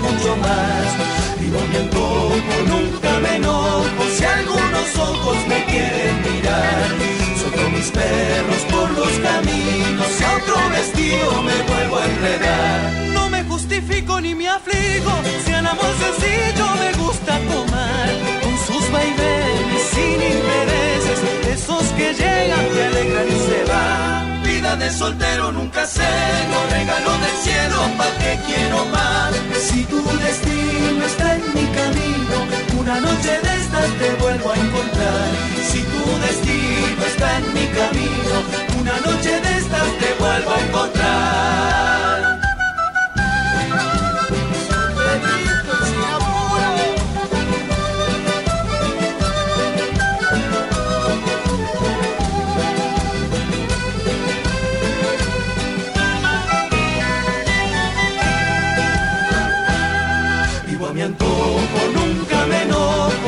Mucho más. Vivo mi antojo, nunca me enojo, si algunos ojos me quieren mirar. Suelto mis perros por los caminos, si a otro vestido me vuelvo a enredar. No me justifico ni me aflijo, si al amor sencillo me gusta tomar. Con sus vaivenes sin intereses, esos que llegan, te alegran y se van. De soltero nunca sé, no regalo del cielo, pa' que quiero más. Si tu destino está en mi camino, una noche de estas te vuelvo a encontrar. Si tu destino está en mi camino, una noche de estas te vuelvo a encontrar.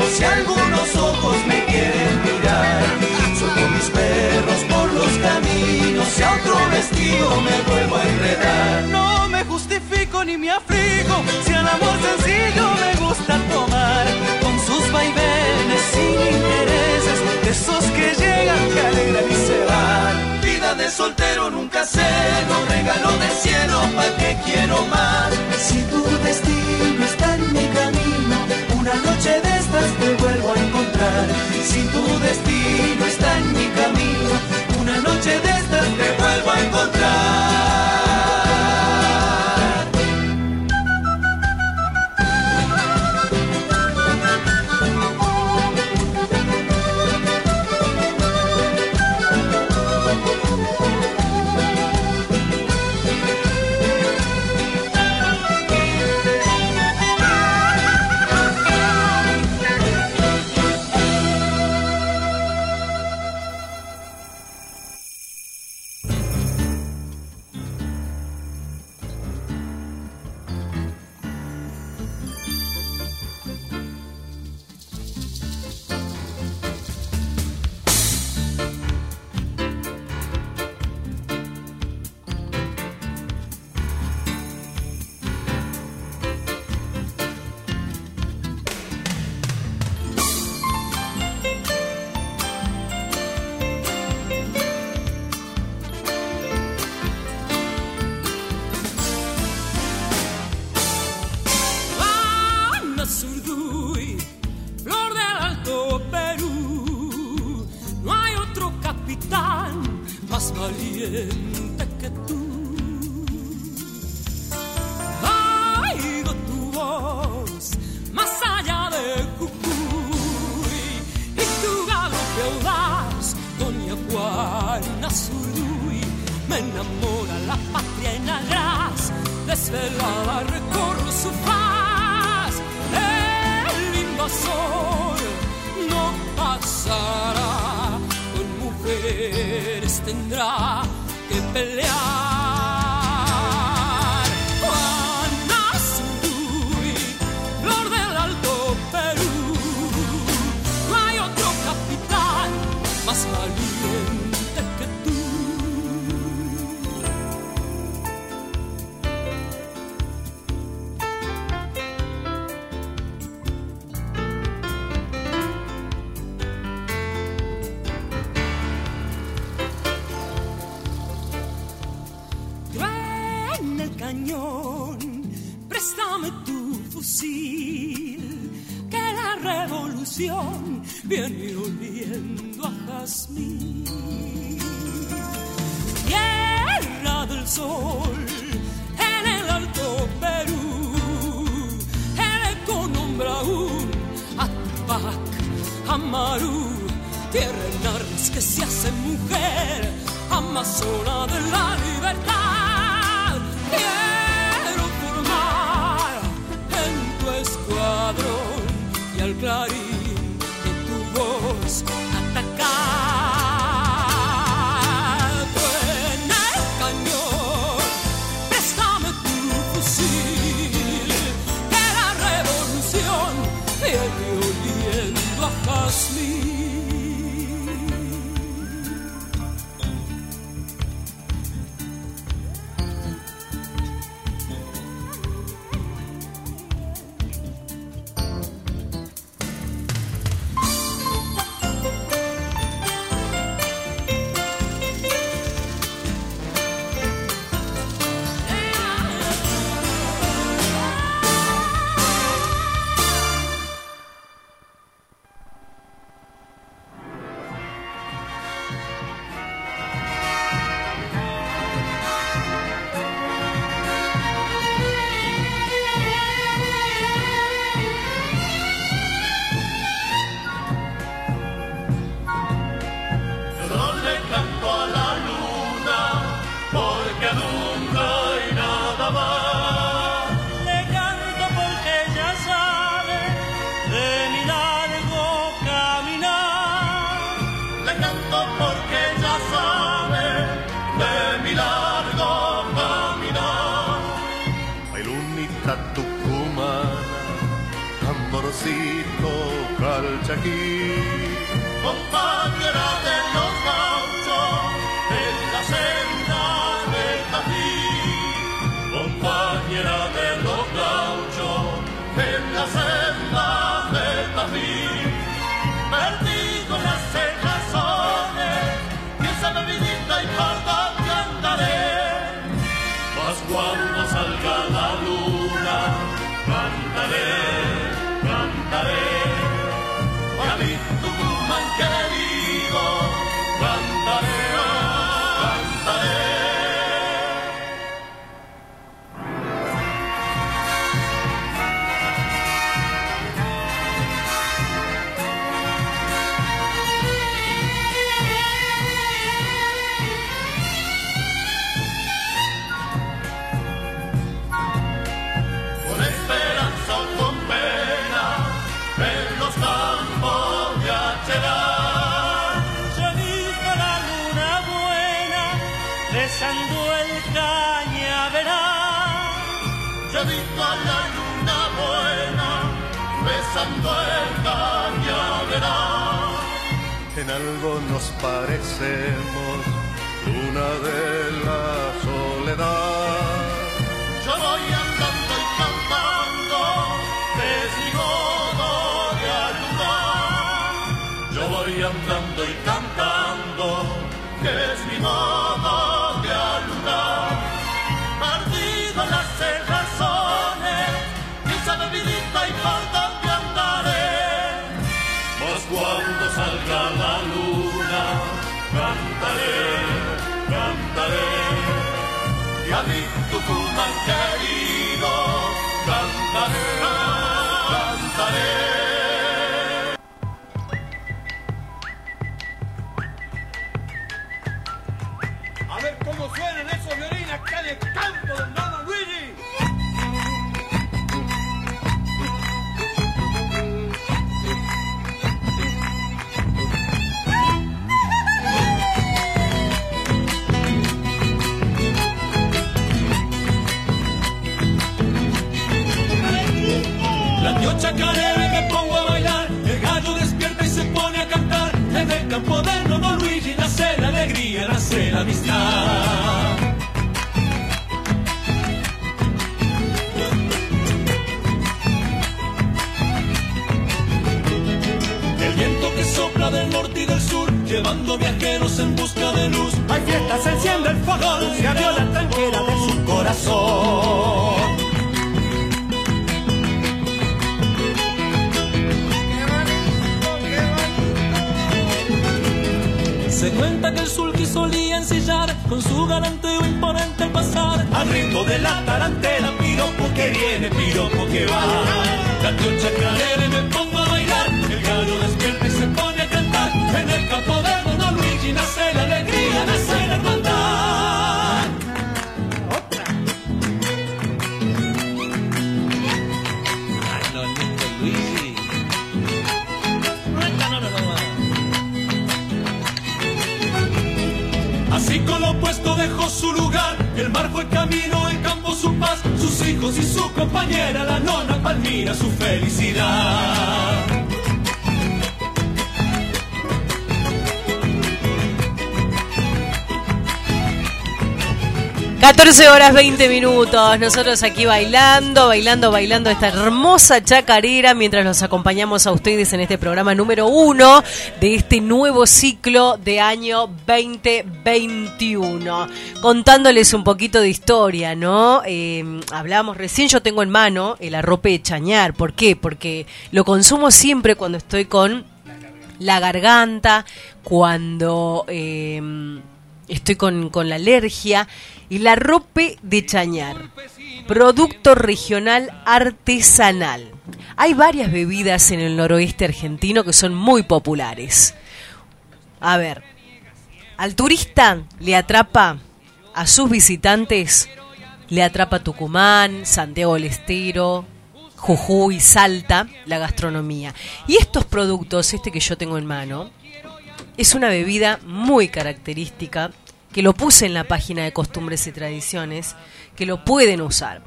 Si algunos ojos me quieren mirar. Suelto mis perros por los caminos, si a otro vestido me vuelvo a enredar. No me justifico ni me aflijo, si al amor sencillo me gusta tomar. Con sus vaivenes sin intereses, de esos que llegan, que alegran y se van. Vida de soltero nunca no regalo del cielo, pa' que quiero más. Si tu destino una noche de estas te vuelvo a encontrar. Si tu destino está en mi camino, una noche de estas te vuelvo a encontrar. que pelear. Que la revolución viene oliendo a jazmín. Tierra del sol, en el alto Perú, el eco nombra un Atupac Amaru, tierra en que se hace mujer, amazona de la libertad. y al clarín de tu voz. Mirando el cañaveral, yo he visto a la luna buena besando el cañaveral. En algo nos parecemos, luna de la soledad. Yo voy andando y cantando, te sigo de ayudar. Yo voy andando y cantando, que es mi modo. I'm a campo del Don Luigi nace la alegría, nace la amistad. El viento que sopla del norte y del sur, llevando viajeros en busca de luz. Hay fiestas, enciende el fogón, se abrió la tranquera de su corazón. Se cuenta que el sulky solía ensillar con su galanteo imponente al pasar al ritmo de la tarantela, piropo que viene, piropo que va. La tío chacarera y me pongo a bailar, el gallo despierta y se pone a cantar. En el campo de Don Luigi nace la alegría, su lugar, el mar fue camino, el campo su paz, sus hijos y su compañera, la nona Palmira, su felicidad. 14 horas 20 minutos, nosotros aquí bailando, bailando, bailando esta hermosa chacarera mientras los acompañamos a ustedes en este programa número uno de este nuevo ciclo de año 2021. Contándoles un poquito de historia, ¿no? Eh, hablamos recién, yo tengo en mano el arrope de chañar. ¿Por qué? Porque lo consumo siempre cuando estoy con la garganta, cuando eh, estoy con, con la alergia. Y la rope de chañar, producto regional artesanal. Hay varias bebidas en el noroeste argentino que son muy populares. A ver, al turista le atrapa, a sus visitantes le atrapa Tucumán, Santiago del Estero, Jujuy, Salta, la gastronomía. Y estos productos, este que yo tengo en mano, es una bebida muy característica que lo puse en la página de costumbres y tradiciones, que lo pueden usar.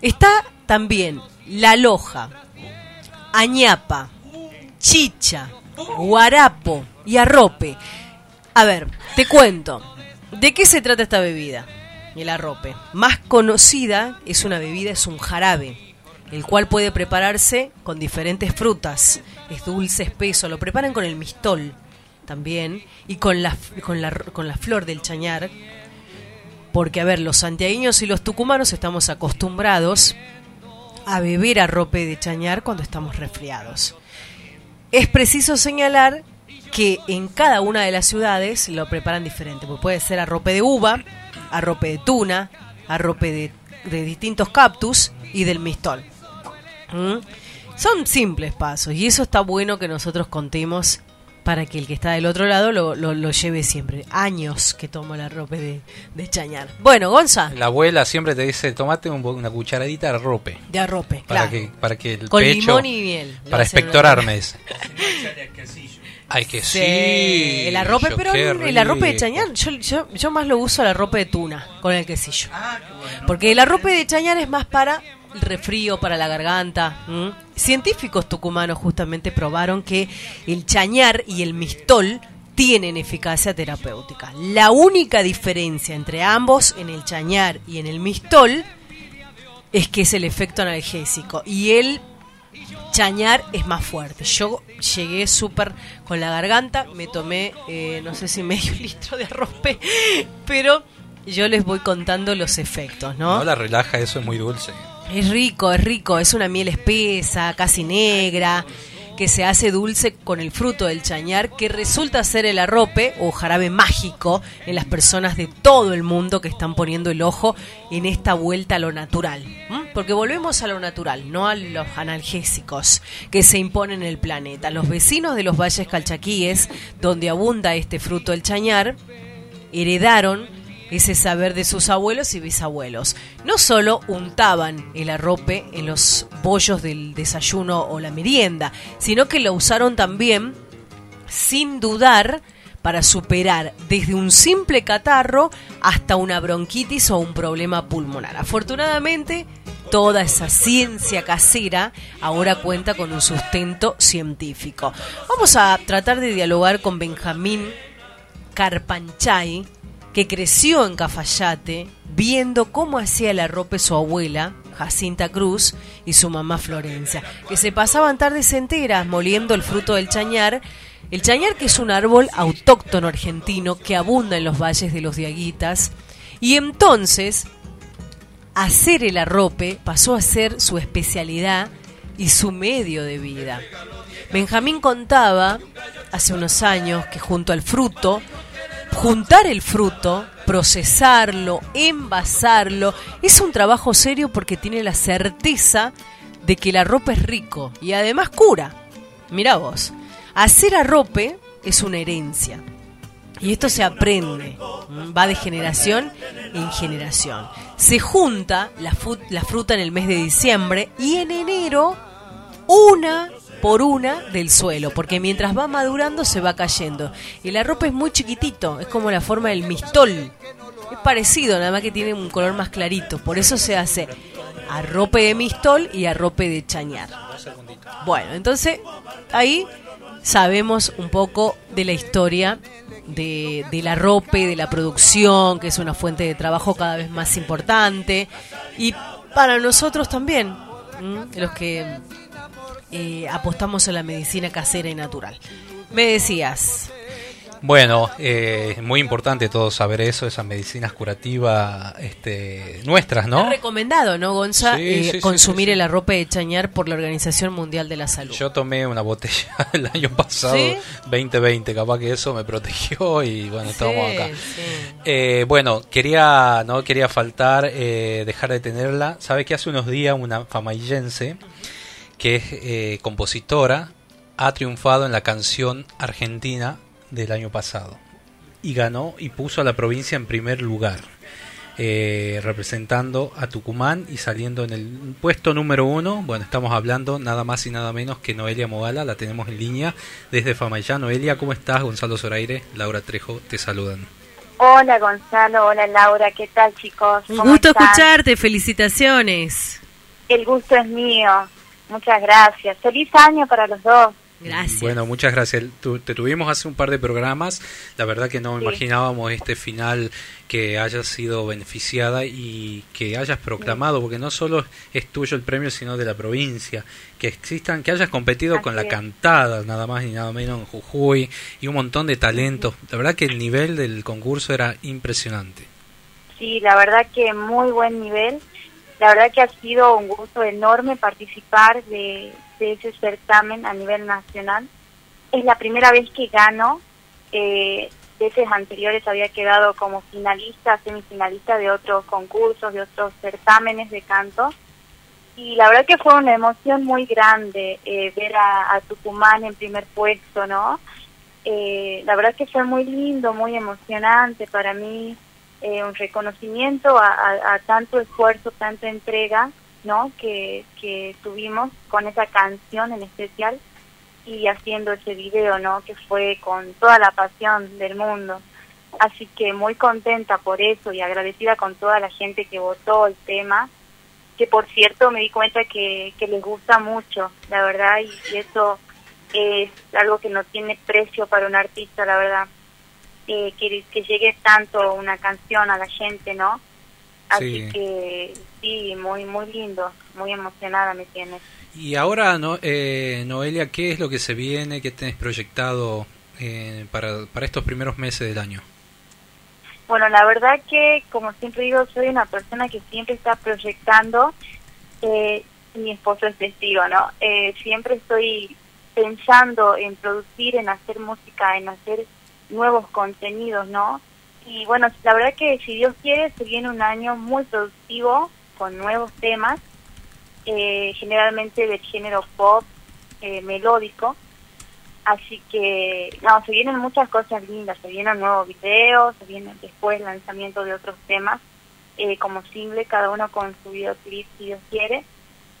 Está también la loja, añapa, chicha, guarapo y arrope. A ver, te cuento, ¿de qué se trata esta bebida? El arrope. Más conocida es una bebida, es un jarabe, el cual puede prepararse con diferentes frutas. Es dulce, espeso, lo preparan con el mistol también y con la, con la, con la flor del chañar. Porque, a ver, los santiagueños y los tucumanos estamos acostumbrados a beber arrope de chañar cuando estamos resfriados. Es preciso señalar que en cada una de las ciudades lo preparan diferente. Pues puede ser arrope de uva, arrope de tuna, arrope de, de distintos cactus y del mistol. ¿Mm? Son simples pasos y eso está bueno que nosotros contemos para que el que está del otro lado lo, lo, lo lleve siempre. Años que tomo la rope de, de chañar. Bueno, Gonza, La abuela siempre te dice, tomate un una cucharadita de rope. de arrope, Para claro. que, para que el Con pecho... limón y miel. Para dice. Ay, que sí. Sí, el arrope, pero qué el arrope de chañar, yo, yo, yo más lo uso el arrope de tuna con el quesillo. Porque el arrope de chañar es más para el refrío, para la garganta. Científicos tucumanos justamente probaron que el chañar y el mistol tienen eficacia terapéutica. La única diferencia entre ambos, en el chañar y en el mistol, es que es el efecto analgésico. Y el chañar es más fuerte. Yo llegué súper con la garganta, me tomé, eh, no sé si medio litro de arrope, pero yo les voy contando los efectos, ¿no? No la relaja, eso es muy dulce. Es rico, es rico, es una miel espesa, casi negra, que se hace dulce con el fruto del chañar, que resulta ser el arrope o jarabe mágico en las personas de todo el mundo que están poniendo el ojo en esta vuelta a lo natural. Porque volvemos a lo natural, no a los analgésicos que se imponen en el planeta. Los vecinos de los valles calchaquíes, donde abunda este fruto del chañar, heredaron ese saber de sus abuelos y bisabuelos. No solo untaban el arrope en los bollos del desayuno o la merienda, sino que lo usaron también sin dudar para superar desde un simple catarro hasta una bronquitis o un problema pulmonar. Afortunadamente, toda esa ciencia casera ahora cuenta con un sustento científico. Vamos a tratar de dialogar con Benjamín Carpanchay, que creció en Cafayate, viendo cómo hacía el arrope su abuela, Jacinta Cruz, y su mamá Florencia, que se pasaban tardes enteras moliendo el fruto del chañar el chañar que es un árbol autóctono argentino que abunda en los valles de los Diaguitas y entonces hacer el arrope pasó a ser su especialidad y su medio de vida. Benjamín contaba hace unos años que junto al fruto, juntar el fruto, procesarlo, envasarlo, es un trabajo serio porque tiene la certeza de que el arrope es rico y además cura. Mira vos. Hacer arrope es una herencia. Y esto se aprende, va de generación en generación. Se junta la, la, fruta en el mes de diciembre y en enero una por una del suelo, porque mientras va madurando se va cayendo. El arrope es muy chiquitito, es como la forma del mistol. Es parecido, nada más que tiene un color más clarito. Por eso se hace arrope de mistol y arrope de chañar. Bueno, entonces ahí sabemos un poco de la historia de, de, la ropa, de la producción, que es una fuente de trabajo cada vez más importante. Y para nosotros también, los que eh, apostamos a la medicina casera y natural. Me decías, bueno, eh, muy importante todo saber eso, esas medicinas curativas este, nuestras, ¿no? Es recomendado, ¿no, Gonza? Eh, consumir el arrope de chañar por la Organización Mundial de la Salud. Yo tomé una botella el año pasado, 2020, capaz que eso me protegió y bueno, estamos acá. Eh, bueno, quería, no quería faltar, eh, dejar de tenerla. Sabes que hace unos días una famaillense, que es eh, compositora, ha triunfado en la canción argentina del año pasado y ganó y puso a la provincia en primer lugar, eh, representando a Tucumán y saliendo en el puesto número uno. Bueno, estamos hablando nada más y nada menos que Noelia Mogala, la tenemos en línea desde Famayá. Noelia, ¿cómo estás? Gonzalo Zoraire, Laura Trejo, te saludan. Hola Gonzalo, hola Laura, ¿qué tal chicos? Un gusto escucharte, felicitaciones. El gusto es mío, muchas gracias. Feliz año para los dos. Gracias. Bueno, muchas gracias. te tuvimos hace un par de programas. La verdad que no imaginábamos este final que hayas sido beneficiada y que hayas proclamado, porque no solo es tuyo el premio, sino de la provincia. Que existan, que hayas competido con la cantada, nada más ni nada menos en Jujuy, y un montón de talentos. La verdad que el nivel del concurso era impresionante. Sí, la verdad que muy buen nivel. La verdad que ha sido un gusto enorme participar de, ese certamen a nivel nacional. Es la primera vez que gano. Eh, veces anteriores había quedado como finalista, semifinalista de otros concursos, de otros certámenes de canto. Y la verdad que fue una emoción muy grande eh, ver a, Tucumán en primer puesto, ¿no? Eh, la verdad que fue muy lindo, muy emocionante para mí, eh, un reconocimiento a, tanto esfuerzo, tanta entrega ¿no? Que, que tuvimos con esa canción en especial y haciendo ese video, ¿no? Que fue con toda la pasión del mundo. Así que muy contenta por eso y agradecida con toda la gente que votó el tema, que por cierto me di cuenta que, que les gusta mucho, la verdad, y, eso es algo que no tiene precio para un artista, la verdad. Eh, que, que llegue tanto una canción a la gente, ¿no? Así que sí, muy muy lindo, muy emocionada me tienes. Y ahora, no, eh, Noelia, ¿qué es lo que se viene, qué tenés proyectado eh, para, para estos primeros meses del año? Bueno, la verdad que, como siempre digo, soy una persona que siempre está proyectando. Eh, mi esposo es testigo, ¿no? Eh, siempre estoy pensando en producir, en hacer música, en hacer nuevos contenidos, ¿no? Y bueno, la verdad que si Dios quiere, se viene un año muy productivo con nuevos temas, eh, generalmente del género pop, eh, melódico. Así que, no, se vienen muchas cosas lindas, se vienen nuevos videos, se viene después lanzamiento de otros temas, eh, como simple, cada uno con su videoclip si Dios quiere.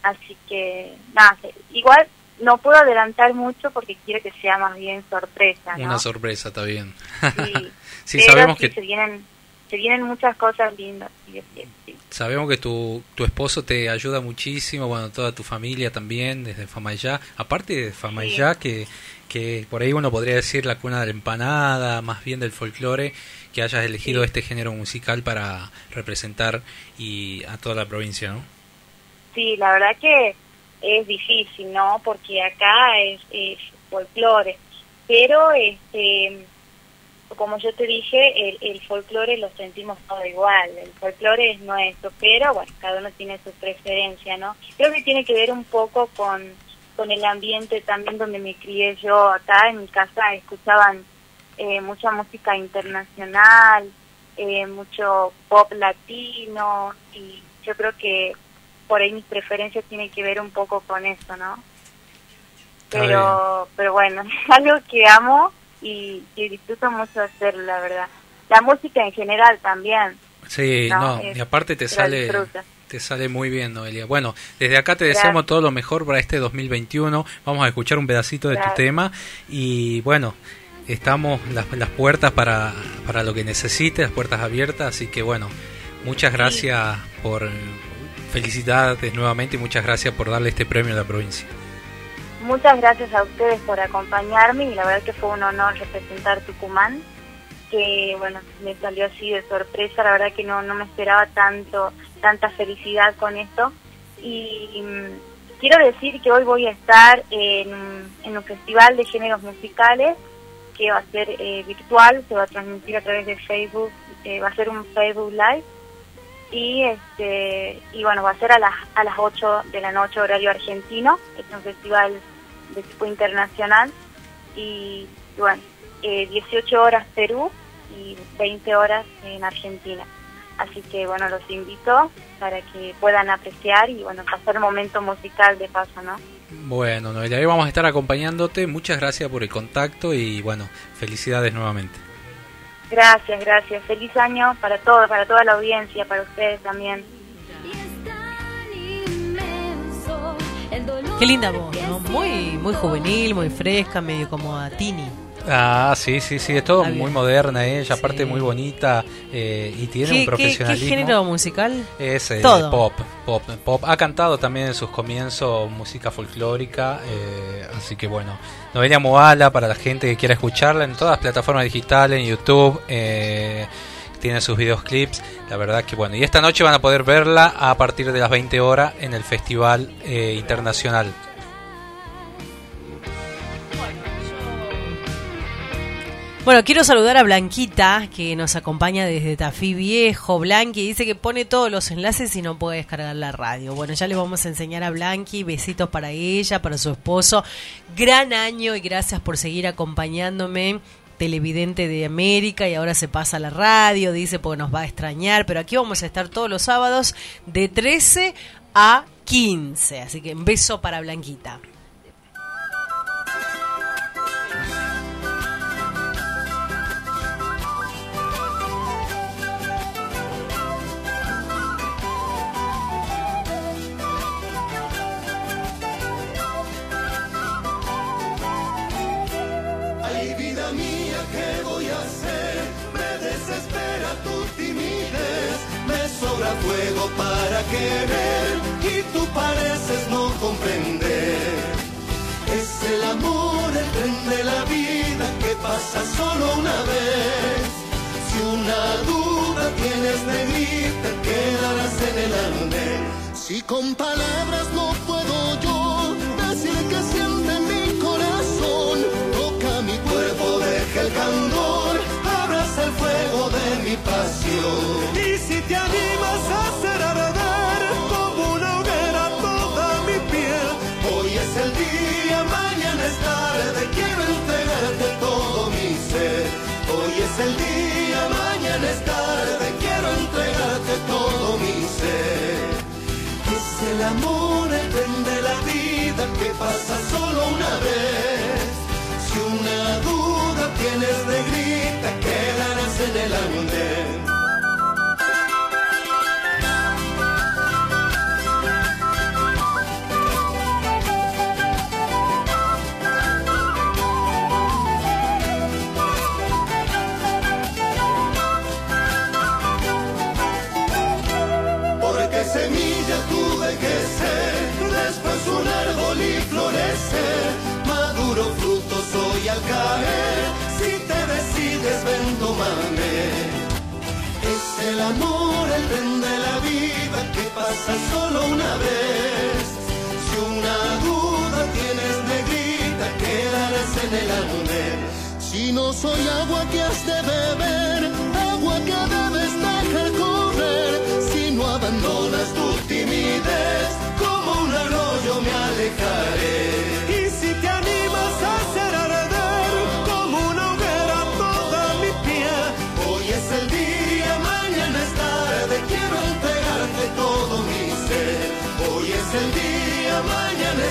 Así que, nada, igual no puedo adelantar mucho porque quiero que sea más bien sorpresa, ¿no? Una sorpresa, está bien. Sí, Sí, sabemos sí que se vienen, se vienen muchas cosas lindas, sí. Sabemos que tu, tu esposo te ayuda muchísimo, bueno, toda tu familia también, desde Famayá. Aparte de Famayá, que, que por ahí uno podría decir la cuna de la empanada, más bien del folclore, que hayas elegido este género musical para representar y a toda la provincia, ¿no? Sí, la verdad que es difícil, ¿no? Porque acá es, es folclore, pero este como yo te dije, el, el folclore lo sentimos todo igual, el folclore es nuestro, pero bueno, cada uno tiene su preferencia, ¿no? Creo que tiene que ver un poco con, con el ambiente también donde me crié yo acá, en mi casa escuchaban eh, mucha música internacional, eh, mucho pop latino, y yo creo que por ahí mis preferencias tienen que ver un poco con eso, ¿no? Pero, pero bueno, es algo que amo y que disfruto mucho hacerlo, la verdad. La música en general también. Sí, No, no, es- y aparte te sale te sale muy bien, Noelia. Bueno, desde acá te Gracias. deseamos todo lo mejor para este 2021. Vamos a escuchar un pedacito de tu tema y bueno, estamos las, las puertas para, para lo que necesites, las puertas abiertas, así que bueno, muchas gracias por felicidades nuevamente y muchas gracias por darle este premio a la provincia. Muchas gracias a ustedes por acompañarme y la verdad que fue un honor representar Tucumán, que bueno, me salió así de sorpresa, la verdad que no, no me esperaba tanto, tanta felicidad con esto. Y mm, quiero decir que hoy voy a estar en, en un festival de géneros musicales que va a ser eh, virtual, se va a transmitir a través de Facebook, eh, va a ser un Facebook Live y este y bueno va a ser a las a las 8 de la noche horario argentino es un festival de tipo internacional y, bueno eh, 18 horas Perú y 20 horas en Argentina así que bueno los invito para que puedan apreciar y bueno pasar momento musical de paso no Bueno, Noelia, ahí vamos a estar acompañándote. Muchas gracias por el contacto y bueno, felicidades nuevamente. Gracias gracias feliz año para todos para toda la audiencia para ustedes también Qué linda voz, ¿no? Muy, muy juvenil, muy fresca, medio como a Tini. Ah, sí, sí, sí, es todo muy moderna ella, Sí. aparte muy bonita eh, y tiene ¿Qué, un qué- profesionalismo. qué género musical? Es eh, Todo. pop, pop, pop. Ha cantado también en sus comienzos música folclórica, eh, así que bueno. Noelia Moala para la gente que quiera escucharla en todas las plataformas digitales, en YouTube, eh, tiene sus videoclips. La verdad que bueno. Y esta noche van a poder verla a partir de las 20 horas en el Festival eh, Internacional. Bueno, quiero saludar a Blanquita, que nos acompaña desde Tafí Viejo. Blanqui dice que pone todos los enlaces y no puede descargar la radio. Bueno, ya le vamos a enseñar a Blanqui. Besitos para ella, para su esposo. Gran año y gracias por seguir acompañándome. Televidente de América y ahora se pasa a la radio, dice porque nos va a extrañar. Pero aquí vamos a estar todos los sábados de 13 a 15. Así que un beso para Blanquita. Para querer y tú pareces no comprender. Es el amor, el tren de la vida que pasa solo una vez. Si una duda tienes, negrita, quedarás en el andén. Si con palabras no puedo yo decir que siente mi corazón, toca mi cuerpo, deja el candor, abraza el fuego de mi pasión. Y si te animas es el día, mañana es tarde, quiero entregarte todo mi ser. Es el amor, el tren de la vida que pasa solo una vez. Si una duda tienes de grita, quedarás en el andén. El amor el tren de la vida que pasa solo una vez. Si una duda tienes negrita, quedarás en el andén. Si no soy agua que has de beber, agua que debes dejar correr. Si no abandonas tu timidez, como un arroyo me alejaré.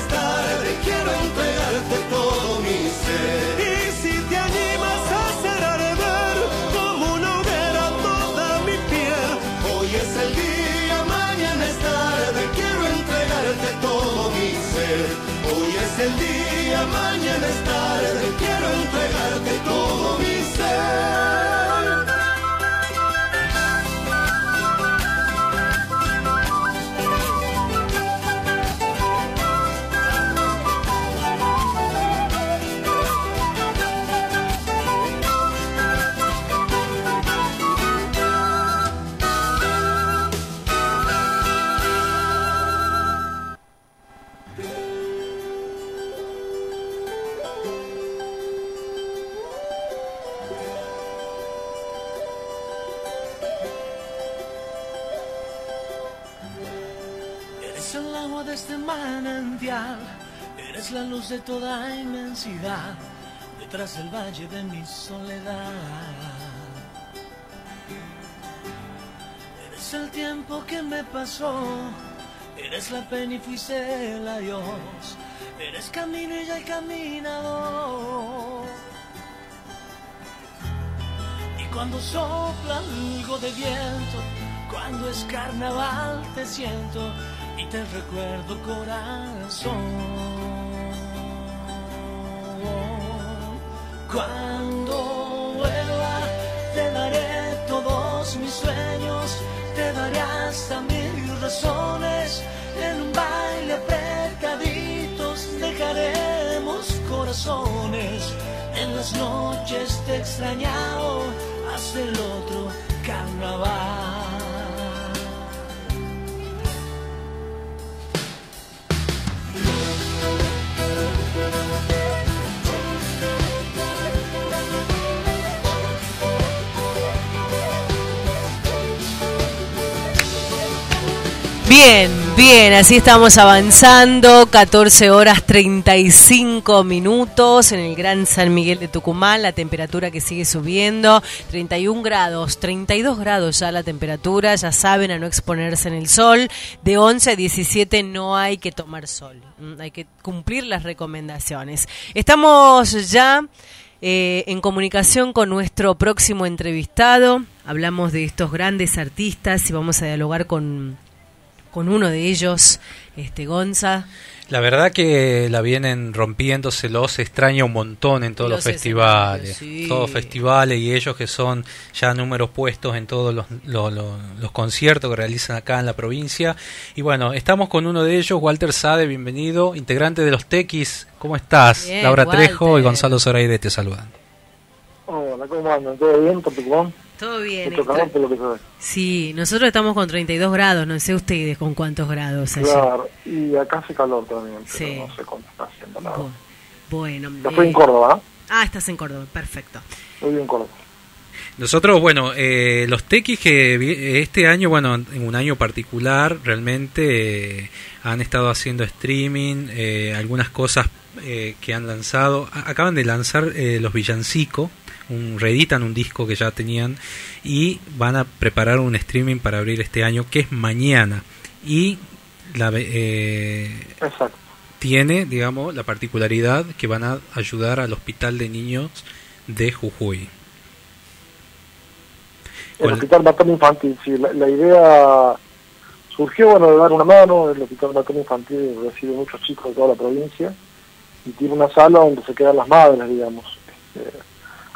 Es tarde, quiero entregarte todo mi ser. Y si te animas a hacer arder como una hoguera toda mi piel. Hoy es el día, mañana es tarde, quiero entregarte todo mi ser. Hoy es el día, mañana es tarde, de toda inmensidad, detrás del valle de mi soledad. Eres el tiempo que me pasó, eres la pena y fuiste el adiós, eres camino y ya he caminado. Y cuando sopla algo de viento, cuando es carnaval te siento y te recuerdo corazón. Cuando vuelva te daré todos mis sueños, te daré hasta mil razones, en un baile apretaditos dejaremos corazones, en las noches te he extrañado hasta el otro carnaval. Bien, bien, así estamos avanzando, 14 horas 35 minutos en el Gran San Miguel de Tucumán, la temperatura que sigue subiendo, 31 grados, 32 grados ya la temperatura, ya saben a no exponerse en el sol, de 11 a 17 no hay que tomar sol, mm, hay que cumplir las recomendaciones. Estamos ya eh, en comunicación con nuestro próximo entrevistado, hablamos de estos grandes artistas y vamos a dialogar con con uno de ellos, este Gonza. La verdad que la vienen rompiendo, se los extraña un montón en todos los, Los festivales, sí. todos festivales y ellos que son ya números puestos en todos los, lo- lo- los conciertos que realizan acá en la provincia. Y bueno, estamos con uno de ellos, Walter Sade, bienvenido, integrante de los Tequis. ¿Cómo estás? Bien, Laura Trejo y. Gonzalo Zoraide te saludan. Hola, ¿cómo andan? ¿Todo bien Tucumán? Todo bien. Mucho calor por lo que se ve. Sí, nosotros estamos con 32 grados, no sé ustedes con cuántos grados allá. Claro, y acá hace calor también, pero Sí. no sé cuánto está haciendo verdad. Bueno, Yo estoy eh, en Córdoba. Ah, estás en Córdoba, perfecto. Estoy en Córdoba. Nosotros, bueno, eh, los tequis que vi- este año, bueno, en un año particular, realmente eh, han estado haciendo streaming, eh, algunas cosas eh, que han lanzado. Acaban de lanzar eh, los Villancico, un, reeditan un disco que ya tenían y van a preparar un streaming para abrir este año, que es mañana. Y la, eh, tiene, digamos, la particularidad que van a ayudar al Hospital de Niños de Jujuy. El Con- hospital materno infantil, sí, la, la idea surgió, bueno, de dar una mano, el hospital materno infantil recibe muchos chicos de toda la provincia y tiene una sala donde se quedan las madres, digamos. Este,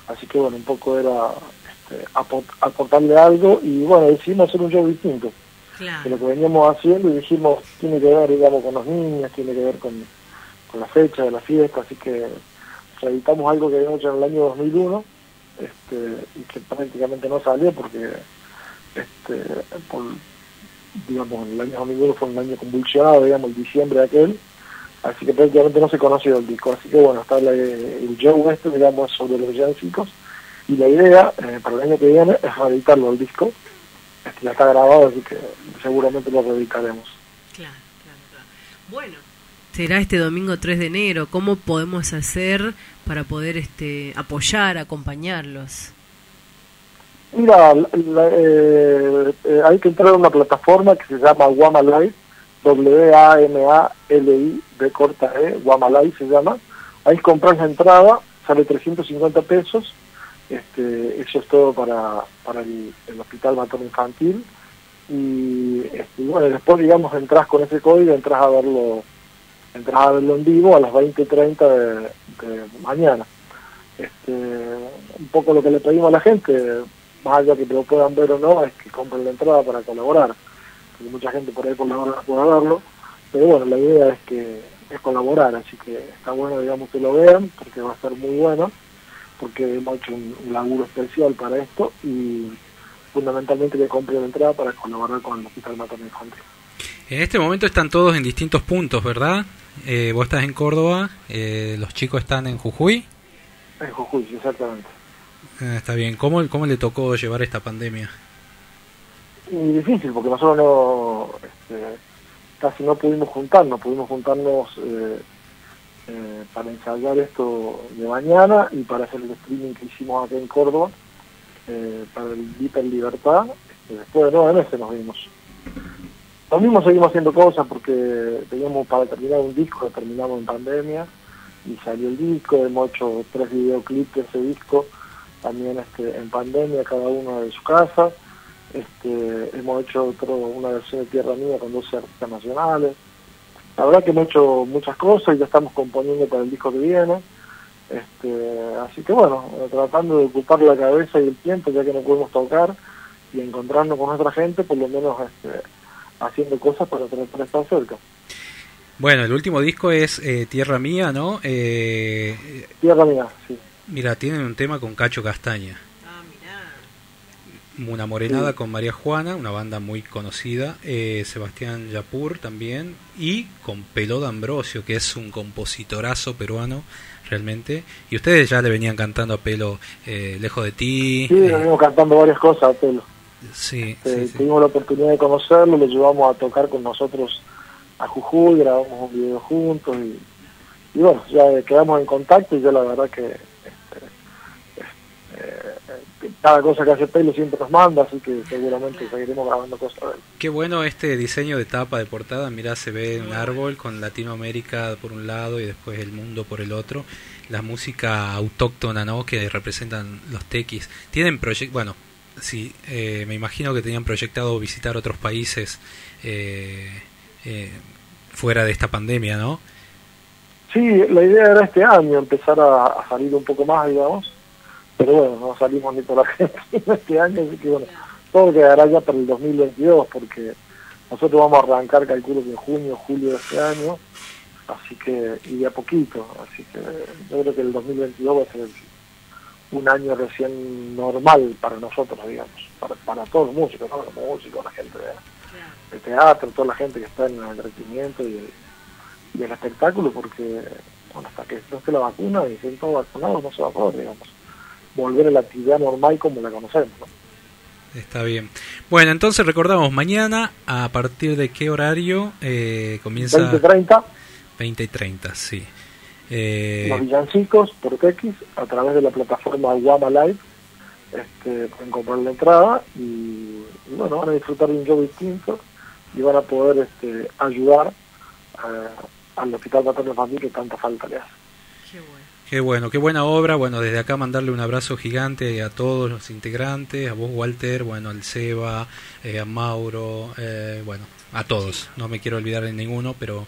así que, bueno, un poco era este, apor- aportarle algo y, bueno, decidimos hacer un show distinto. Claro. lo que veníamos haciendo y dijimos, tiene que ver, digamos, con los niños, tiene que ver con, con la fecha de la fiesta, así que reeditamos algo que habíamos hecho en el año 2001 este, y que prácticamente no salió porque, este, por, digamos, el año 2001 fue un año convulsionado, digamos, el diciembre de aquel, así que prácticamente no se conoció el disco, así que bueno, está la- el show este, digamos, sobre los villancicos y la idea eh, para el año que viene es reeditarlo el disco, este, ya está grabado, así que seguramente lo reeditaremos. Claro, claro, claro. Bueno, será este domingo 3 de enero. ¿Cómo podemos hacer para poder este apoyar, acompañarlos? Mira, la- la- eh, eh, hay que entrar a una plataforma que se llama Wama Live, W-A-M-A-L-I, de corta E, Live se llama. Ahí compras la entrada, sale 350 pesos. Este, eso es todo para, para el, el Hospital Materno Infantil. Y este, bueno, después, digamos, entras con ese código, entras a verlo entras a verlo en vivo a las 20.30 de, de mañana. Este, un poco lo que le pedimos a la gente, más allá que lo puedan ver o no, es que compren la entrada para colaborar. Porque mucha gente por ahí colabora puede verlo, pero bueno, la idea es que es colaborar, así que está bueno, digamos, que lo vean, porque va a ser muy bueno, porque hemos hecho un, un laburo especial para esto y fundamentalmente que compren la entrada para colaborar con el Hospital Materno Infantil. En este momento están todos en distintos puntos, ¿verdad? Eh, vos estás en Córdoba, eh, los chicos están en Jujuy. En Jujuy, exactamente. Ah, está bien. ¿Cómo, ¿Cómo le tocó llevar esta pandemia? Y difícil, porque nosotros no, este, casi no pudimos juntarnos, pudimos juntarnos eh, eh, para ensayar esto de mañana y para hacer el streaming que hicimos acá en Córdoba, eh, para el Hiper Libertad, este, después de nueve meses nos vimos. Lo mismo seguimos haciendo cosas porque teníamos para terminar un disco, lo terminamos en pandemia y salió el disco, hemos hecho tres videoclips de ese disco, también este, en pandemia, cada uno de su casa. Este, hemos hecho otro, una versión de Tierra Mía con 12 artistas nacionales. La verdad que hemos hecho muchas cosas y ya estamos componiendo para el disco que viene. Este, así que bueno, tratando de ocupar la cabeza y el tiempo ya que no podemos tocar y encontrarnos con nuestra gente, por lo menos este, haciendo cosas para, para- para estar cerca. Bueno, el último disco es eh, Tierra Mía, ¿no? Eh, Tierra Mía, sí. mira, tienen un tema con Cacho Castaña. Una Morenada Sí. con María Juana, una banda muy conocida, eh, Sebastián Yapur también, y con Peló D'Ambrosio, que es un compositorazo peruano realmente. Y ustedes ya le venían cantando a Pelo eh, Lejos de ti. Sí, eh, venimos cantando varias cosas a Telo. sí, Eh, sí. Tuvimos la oportunidad de conocerlo, lo llevamos a tocar con nosotros a Jujuy, grabamos un video juntos y, y bueno, ya quedamos en contacto y yo la verdad que este, cada cosa que hace Pelo siempre nos manda, así que seguramente seguiremos grabando cosas de él. Qué bueno este diseño de tapa de portada. Mirá, se ve un árbol con Latinoamérica por un lado y después el mundo por el otro. La música autóctona, ¿no? Que representan los tequis. Tienen proyectos, bueno, sí, eh, me imagino que tenían proyectado visitar otros países eh, eh, fuera de esta pandemia, ¿no? Sí, la idea era este año empezar a, a salir un poco más, digamos, pero bueno, no salimos ni por Argentina este año, así que bueno, todo quedará ya para el 2022, porque nosotros vamos a arrancar, calculo que en junio, julio de este año, así que, y de a poquito, así que yo creo que el 2022 va a ser un año recién normal para nosotros, digamos, para, todos los músicos, ¿no? los músicos, la gente de, teatro, toda la gente que está en el entretenimiento y el espectáculo, porque bueno, hasta que no esté la vacuna y estén todos vacunados no se va a poder, digamos, volver a la actividad normal como la conocemos. ¿no? Está bien. Bueno, entonces recordamos, mañana a partir de qué horario eh, comienza... 2030, 20 y 30, sí. Eh, los villancicos por TX a través de la plataforma Guama Live este, pueden comprar la entrada y, y bueno, van a disfrutar de un show distinto y van a poder este, ayudar eh, al Hospital Materno Infantil que tanta falta le hace. Qué bueno, qué buena obra. Bueno, desde acá mandarle un abrazo gigante a todos los integrantes, a vos Walter, bueno, al Seba, eh, a Mauro, eh, bueno, a todos. No me quiero olvidar de ninguno, pero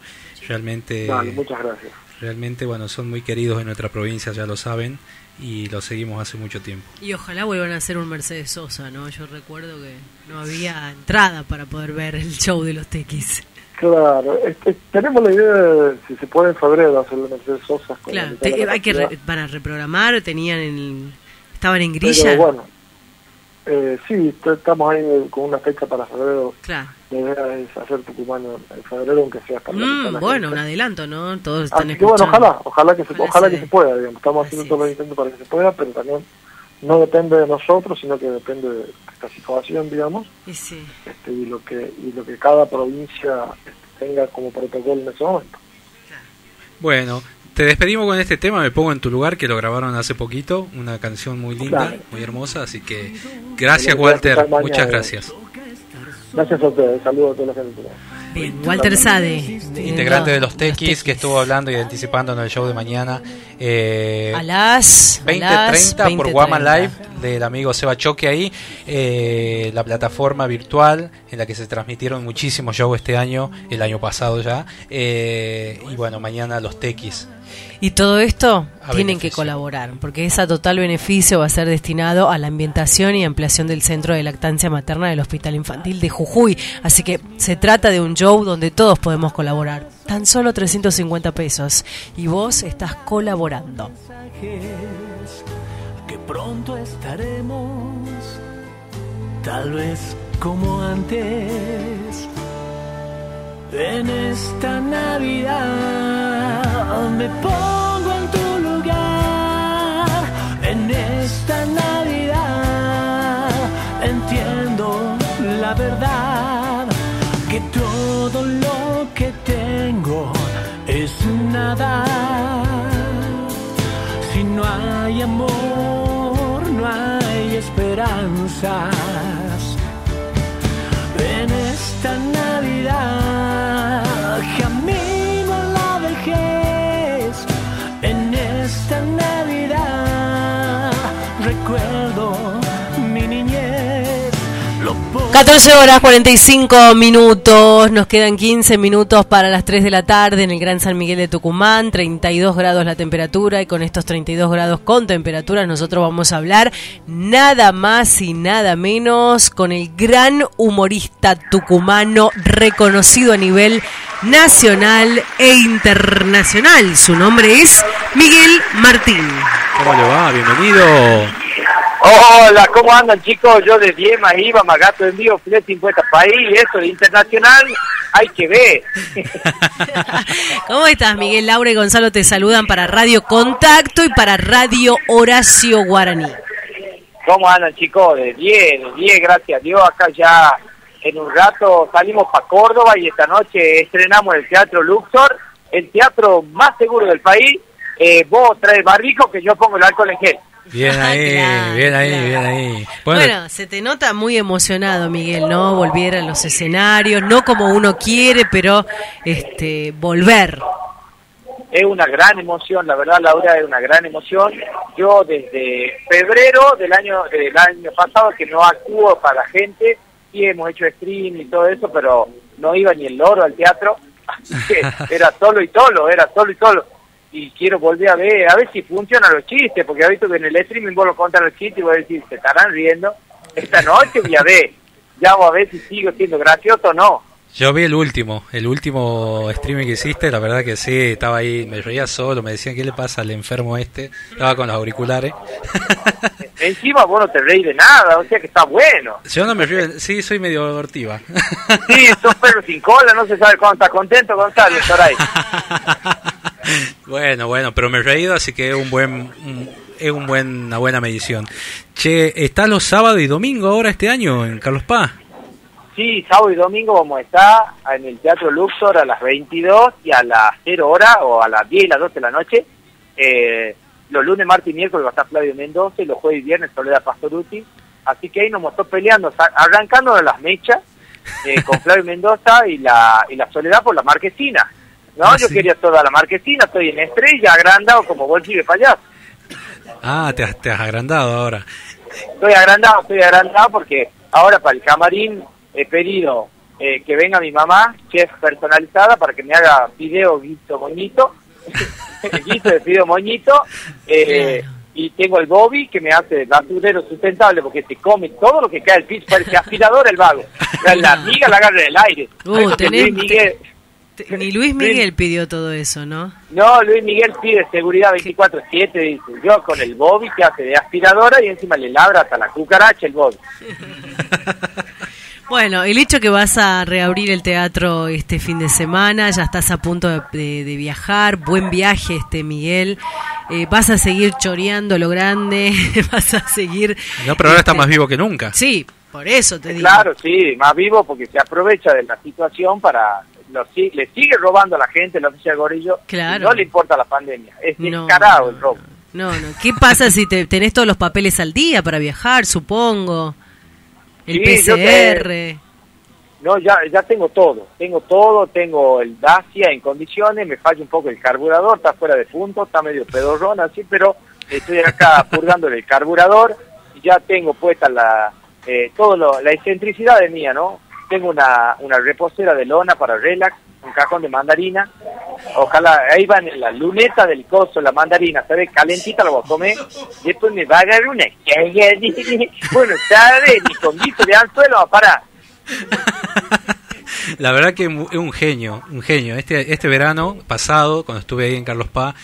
realmente, Vale, muchas gracias. realmente, bueno, son muy queridos en nuestra provincia, ya lo saben, y los seguimos hace mucho tiempo. Y ojalá vuelvan a hacer un Mercedes Sosa, ¿no? Yo recuerdo que no había entrada para poder ver el show de los Tequis. Claro, este, tenemos la idea de si se puede en febrero hacer la Mercedes Sosa. Claro, te- hay que re- para reprogramar, tenían el, estaban en Pero grilla. bueno, eh, sí, estamos ahí con una fecha para febrero. Claro. La idea es hacer Tucumán en en febrero, aunque sea hasta Mm, bueno, gente. un adelanto, ¿no? Todos están Así que bueno, ojalá, ojalá que se, Ojalá ojalá se que se pueda, digamos. Estamos haciendo todos los intentos para que se pueda, pero también no depende de nosotros, sino que depende de esta situación, digamos, Y sí. este, y lo que y lo que cada provincia este, tenga como protocolo en ese momento. Bueno, te despedimos con este tema, me pongo en tu lugar, que lo grabaron hace poquito, una canción muy linda, Claro. muy hermosa, así que gracias Walter, muchas gracias. Gracias a ustedes, saludos a toda la gente. Bien, Walter Sade. Integrante de los Tequis, que estuvo hablando y anticipando en el show de mañana. Eh, A las 2030 por Guama 20:30. Live del amigo Seba Choque ahí, eh, la plataforma virtual en la que se transmitieron muchísimos shows este año, el año pasado ya, eh, y bueno, mañana los Tequis. Y todo esto A tienen beneficio. que colaborar, porque ese total beneficio va a ser destinado a la ambientación y ampliación del centro de lactancia materna del Hospital Infantil de Jujuy. Así que se trata de un show donde todos podemos colaborar. Tan solo 350 pesos. Y vos estás colaborando. que pronto estaremos, tal vez como antes. En esta Navidad me pongo en tu lugar. En esta Navidad entiendo la verdad que todo lo que tengo es nada. Si no hay amor, no hay esperanzas. En esta Navidad, 14 horas 45 minutos, nos quedan 15 minutos para las 3 de la tarde en el Gran San Miguel de Tucumán, 32 grados la temperatura y con estos 32 grados con temperatura nosotros vamos a hablar nada más y nada menos con el gran humorista tucumano reconocido a nivel nacional e internacional. Su nombre es Miguel Martín. ¿Cómo le va? Bienvenido. Hola, ¿cómo andan chicos? Yo de Diema iba, Magato envío, Filet 50 país, eso de internacional, hay que ver. ¿Cómo estás, Miguel? Laura y Gonzalo te saludan para Radio Contacto y para Radio Horacio Guaraní. ¿Cómo andan chicos? De 10, de 10, gracias a Dios. Acá ya en un rato salimos para Córdoba y esta noche estrenamos el Teatro Luxor, el teatro más seguro del país. Eh, vos traes barrico que yo pongo el alcohol en gel. Bien ahí, Claro, bien ahí, claro. bien ahí. Bueno, Bueno, se te nota muy emocionado, Miguel, ¿no? Volver a los escenarios, no como uno quiere, pero este volver. Es una gran emoción, la verdad Laura, es una gran emoción. Yo desde febrero del año del año pasado que no actúo para la gente, sí hemos hecho stream y todo eso, pero no iba ni el loro al teatro, así que era solo y solo, era solo y solo. Y quiero volver a ver, a ver si funcionan los chistes, porque he visto que en el streaming vos lo contas los chistes y voy a decir, se estarán riendo. Esta noche voy a ver, ya voy a ver si sigo siendo gracioso o no. yo vi el último, el último streaming que hiciste, la verdad que sí, estaba ahí, me reía solo, me decían, ¿qué le pasa al enfermo este? Estaba con los auriculares. Encima vos no te reís de nada, o sea que está bueno. Yo no me río, sí, soy medio abortiva. Sí, sos perro sin cola, no se sabe cuándo está contento Gonzalo, por ahí. Bueno, bueno, pero me he reído, así que es un buen, un- es un buen, una buena medición. Che, ¿está los sábados y domingo ahora este año en Carlos Paz? Sí, sábado y domingo vamos a estar en el Teatro Luxor a las 22 y a las 0 horas o a las 10 y las 12 de la noche. Eh, los lunes, martes y miércoles va a estar Flavio Mendoza y los jueves y viernes Soledad Pastoruti. Así que ahí nos mostró peleando, de las mechas eh, con Flavio Mendoza y la, y la Soledad por la marquesina. No, Ah, yo sí. quería toda la marquesina, estoy en estrella, agrandado como bolsillo de payaso. Ah, te has, te has agrandado ahora. Estoy agrandado, estoy agrandado porque ahora para el camarín he pedido eh, que venga mi mamá, chef personalizada, para que me haga video guiso moñito, guiso de video moñito, eh, y tengo el Bobby que me hace basurero sustentable porque te come todo lo que cae al piso, parece aspirador el vago. La, la amiga la agarra del aire. Uh, tenés- Miguel, Ni Luis Miguel pidió todo eso, ¿no? no, Luis Miguel pide seguridad 24-7, dice, yo con el Bobby que hace de aspiradora y encima le labra hasta la cucaracha el Bobby. Bueno, el hecho que vas a reabrir el teatro este fin de semana, ya estás a punto de, de- de viajar, buen viaje este Miguel, Eh, vas a seguir choreando lo grande, vas a seguir... No, pero ahora está este, más vivo que nunca. Sí, por eso te digo. Claro, sí, más vivo porque se aprovecha de la situación para... Lo, le sigue robando a la gente la oficina Gorillo Claro. y no le importa la pandemia. Es No, descarado el robo. No, no. ¿Qué pasa si te, tenés todos los papeles al día para viajar, supongo? El Sí, yo te- PCR. No, ya, ya tengo todo. Tengo todo, tengo el Dacia en condiciones, me falla un poco el carburador, está fuera de punto, está medio pedorrón así, pero estoy acá purgando el carburador y ya tengo puesta la eh, todo lo- la excentricidad de mía, ¿no? Tengo una, una reposera de lona para relax, un cajón de mandarina. Ojalá, ahí van en la luneta del coso, la mandarina, ¿sabes? Calentita la voy a comer. Después me va a agarrar una. Bueno, ¿sabes? Ni con guiso de anzuelo va a parar. La verdad que es un genio, un genio. Este, este verano pasado, cuando estuve ahí en Carlos Paz,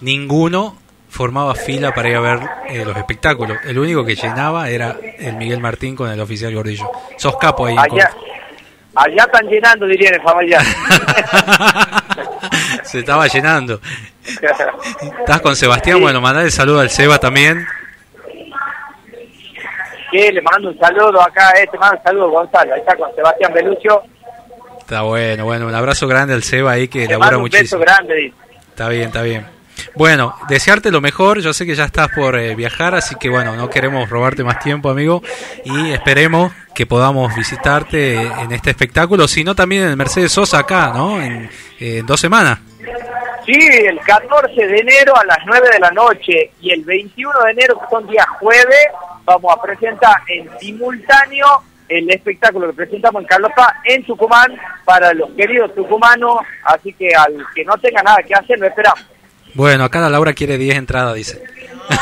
ninguno formaba fila para ir a ver eh, los espectáculos. El único que llenaba era el Miguel Martín con el oficial Gordillo. Sos capo ahí en Allá, están llenando, dirían en familiar. Córdoba. Se estaba llenando. Estás con Sebastián, bueno, mandale el saludo al Seba también. que le mando un saludo acá, este mando un saludo Gonzalo, ahí está con Sebastián Belucio. Está bueno, bueno, un abrazo grande al Seba ahí que Le labura mando un beso muchísimo. grande, dice. Está bien, está bien. Bueno, desearte lo mejor. Yo sé que ya estás por eh, viajar, así que bueno, no queremos robarte más tiempo, amigo. Y esperemos que podamos visitarte en este espectáculo, sino también en Mercedes Sosa acá, ¿no? En, eh, dos semanas. Sí, el 14 de enero a las 9 de la noche y el 21 de enero, que son días jueves, vamos a presentar en simultáneo el espectáculo que presentamos en Carlos Paz, en Tucumán, para los queridos tucumanos, así que al que no tenga nada que hacer, lo esperamos. Bueno, acá la Laura quiere 10 entradas, dice.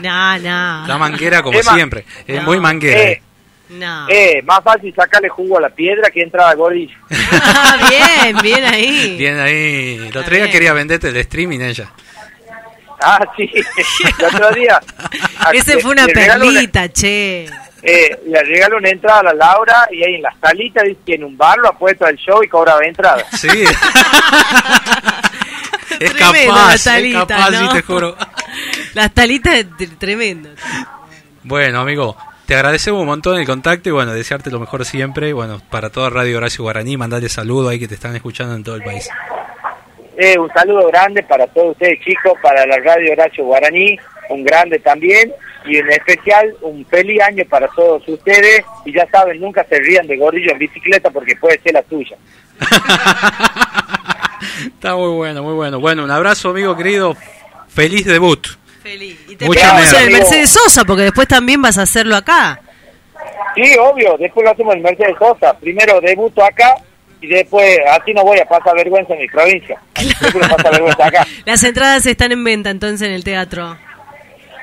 No, no. La manguera como Emma. siempre. Es muy manguera. Eh. No. eh, más fácil sacarle jugo a la piedra que entrar al gordillo. Ah, bien, bien ahí. Bien ahí. El otro día quería venderte el streaming ella. Ah, sí, el otro día. Ese le- fue una regalo una- perlita, che. eh, le regalo una entrada a la Laura y ahí en la salita dice que en un bar lo ha puesto al show y cobraba entrada. Sí. es Tremendo capaz, es capaz, ¿no? sí, te juro. Las talitas de- tremendo. Bueno, amigo, te agradecemos un montón el contacto y bueno, desearte lo mejor siempre. Bueno, para toda Radio Horacio Guaraní, mandarle saludos ahí que te están escuchando en todo el país. Eh, un saludo grande para todos ustedes chicos, para la radio Horacio Guaraní, un grande también y en especial un feliz año para todos ustedes y ya saben, nunca se rían de gordillo en bicicleta porque puede ser la tuya. Está muy bueno, muy bueno. Bueno, un abrazo, amigo querido. Feliz debut. Feliz. Y te esperamos en el. Mercedes Sosa, porque después también vas a hacerlo acá. Sí, obvio, después lo hacemos en Mercedes Sosa, primero debuto acá y después así no voy a pasar vergüenza en mi provincia. Después no pasa vergüenza acá. Las entradas están en venta entonces en el teatro.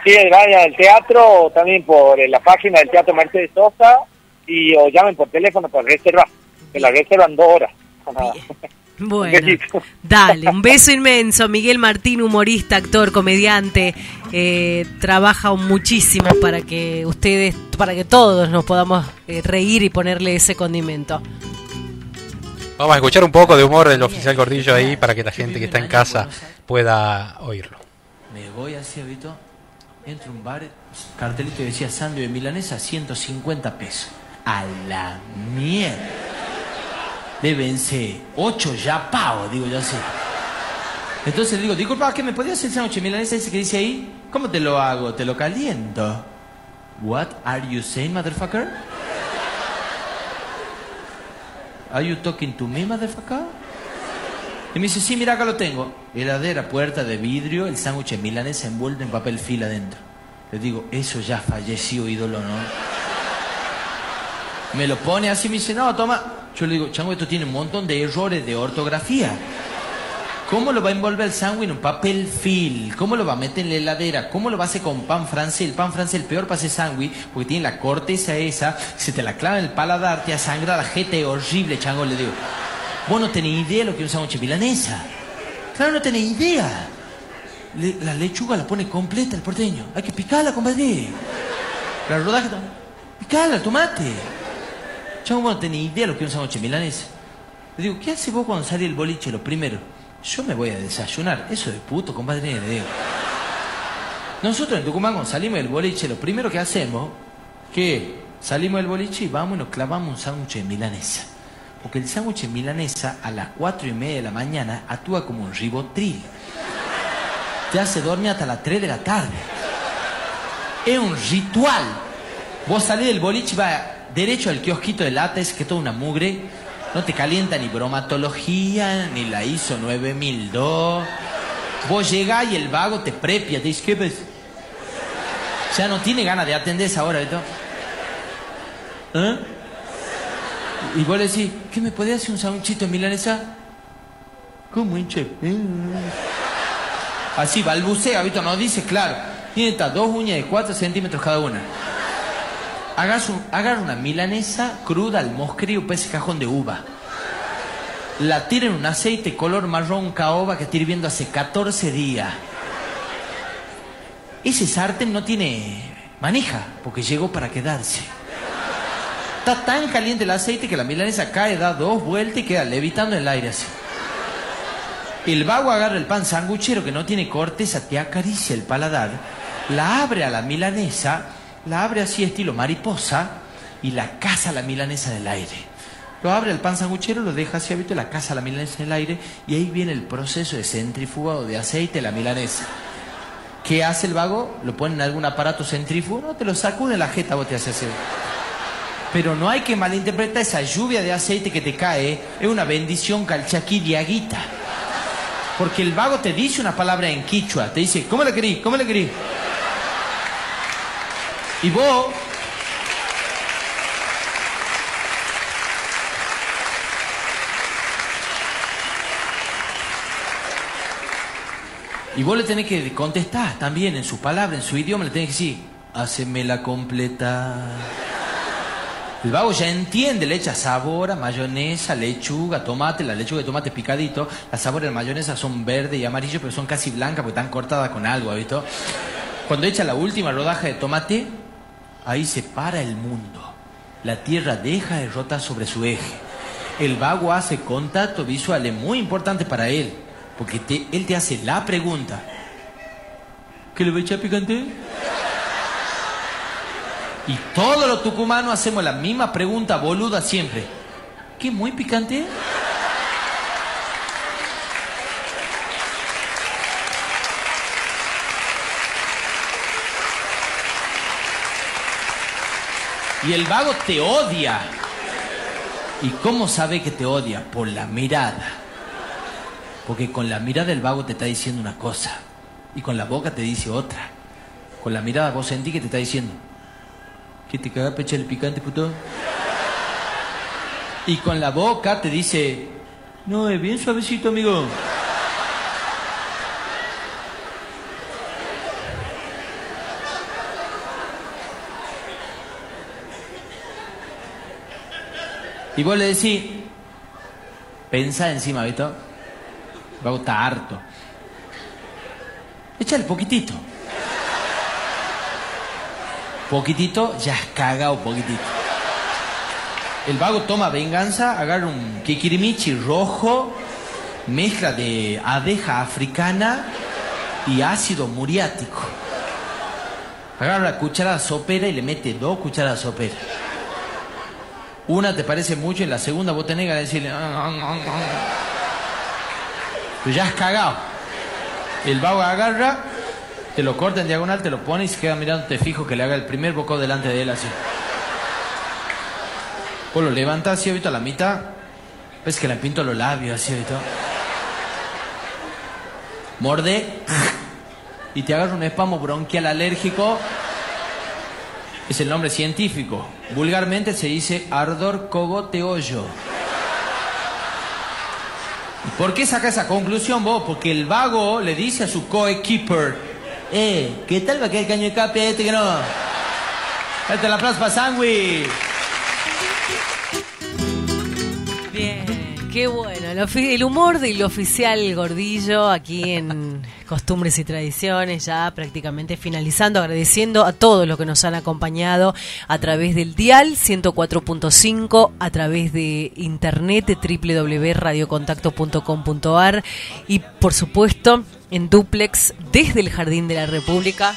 Sí, vayan al teatro o también por la página del Teatro Mercedes Sosa y o llamen por teléfono para reservar. Que la reservan dos horas. Bueno, dale, un beso inmenso. Miguel Martín, humorista, actor, comediante, eh, trabaja muchísimo para que ustedes, para que todos nos podamos eh, reír y ponerle ese condimento. Vamos a escuchar un poco de humor del oficial Gordillo ahí para que la gente que está en casa pueda oírlo. Me voy así, Vito. Entro a un bar, cartelito que decía sándwich de milanesa, 150 pesos. A la mierda. Deben ser 8 ya pago, digo yo así. Entonces digo, disculpa, ¿qué me podías hacer sándwich milanesa ese que dice ahí? ¿Cómo te lo hago? Te lo caliento. What are you saying, motherfucker? Are you talking to me, motherfucker? Y me dice, sí, mira, acá lo tengo. Heladera, puerta de vidrio, el sándwich de milanesa envuelto en papel fila adentro. Le digo, eso ya falleció, ídolo, ¿no? Me lo pone así, me dice, no, toma. Yo le digo, chango, esto tiene un montón de errores de ortografía. ¿Cómo lo va a envolver el sándwich en un papel film? ¿Cómo lo va a meter en la heladera? ¿Cómo lo va a hacer con pan francés? El pan francés el peor para hacer sándwich porque tiene la corteza esa, se te la clava en el paladar, te asangra la es horrible, chango, le digo. Vos no tenés idea de lo que es un sándwich milanesa. Claro, no tenés idea. La lechuga la pone completa el porteño. Hay que picarla, compadre. La rodaja, el tomate. Vos no tenés idea de lo que es un sándwich milanesa. Le digo, ¿qué hace vos cuando sale el boliche lo primero? Yo me voy a desayunar. Eso de puto, compadre, le digo. Nosotros en Tucumán cuando salimos del boliche, lo primero que hacemos, que salimos del boliche y vamos y nos clavamos un sándwich milanesa. Porque el sándwich milanesa a las cuatro y media de la mañana actúa como un ribotril. Te hace dormir hasta las 3 de la tarde. Es un ritual. Vos salís del boliche y vas derecho al kiosquito de lates, que toda una mugre. No te calienta ni bromatología, ni la ISO 9002. Vos llegás y el vago te prepia, te dice, ¿qué ves? Ya no tiene ganas de atender esa hora, ¿verdad? ¿Eh? Y vos le decís, ¿qué me podés hacer un sándwichito en milanesa? ¿Cómo, hinche? Así, balbucea, ¿viste? No dice claro. Tiene estas dos uñas de 4 centímetros cada una. Hagas un- una milanesa cruda al mosquerío para ese cajón de uva. La tira en un aceite color marrón caoba que está hirviendo hace 14 días. Ese sartén no tiene manija porque llegó para quedarse. Está tan caliente el aceite que la milanesa cae, da dos vueltas y queda levitando en el aire así. El vago agarra el pan sanguchero que no tiene corteza, te acaricia el paladar, la abre a la milanesa, la abre así estilo mariposa y la caza la milanesa del aire. Lo abre el pan sanguchero, lo deja así abierto, la caza la milanesa en el aire y ahí viene el proceso de centrifugado de aceite la milanesa. ¿Qué hace el vago? Lo pone en algún aparato centrífugo, te lo sacude la jeta, vos te haces así. Pero no hay que malinterpretar esa lluvia de aceite que te cae, es una bendición calchaquí diaguita. Porque el vago te dice una palabra en quichua, te dice, ¿cómo le querís? ¿Cómo le querís? Y vos, y vos le tenés que contestar también en su palabra, en su idioma, le tenés que decir, haceme la completa. El vago ya entiende, le echa sabor a mayonesa, lechuga, tomate, la lechuga de tomate picadito, las sabores de la mayonesa son verde y amarillo, pero son casi blancas porque están cortadas con algo, ¿has visto? Cuando echa la última rodaja de tomate, ahí se para el mundo. La tierra deja de rotar sobre su eje. El vago hace contacto visual, muy importante para él, porque él te hace la pregunta. ¿Qué le voy a echar picante? Y todos los tucumanos hacemos la misma pregunta boluda siempre. ¿Qué muy picante? Y el vago te odia. ¿Y cómo sabe que te odia? Por la mirada. Porque con la mirada el vago te está diciendo una cosa. Y con la boca te dice otra. Con la mirada vos sentís que te está diciendo. ¿Qué te caga pecha el picante, puto? Y con la boca te dice. No, es bien suavecito, amigo. Y vos le decís, pensá encima, ¿viste? Vago está harto. Échale poquitito. Poquitito, ya has cagado poquitito. El vago toma venganza, agarra un kikirimichi rojo, mezcla de abeja africana y ácido muriático. Agarra la cuchara sopera y le mete dos cucharadas sopera. Una te parece mucho y la segunda vos tenés que decirle... Pero ya has cagado. El vago agarra, te lo corta en diagonal, te lo pone y se queda mirando, te fijo que le haga el primer bocado delante de él así. Vos lo levantas así ahorita a la mitad, ves que le pinto los labios así ahorita. mordé y te agarra un espasmo bronquial alérgico. Es el nombre científico. Vulgarmente se dice ardor cogoteollo. ¿Y ¿Por qué saca esa conclusión vos? Porque el vago le dice a su coequiper, eh, ¿qué tal va a quedar el caño de escape este que no? Date la plaza para qué bueno. El, humor del oficial Gordillo aquí en Costumbres y Tradiciones, ya prácticamente finalizando, agradeciendo a todos los que nos han acompañado a través del dial 104.5, a través de internet www.radiocontacto.com.ar y por supuesto en duplex desde el Jardín de la República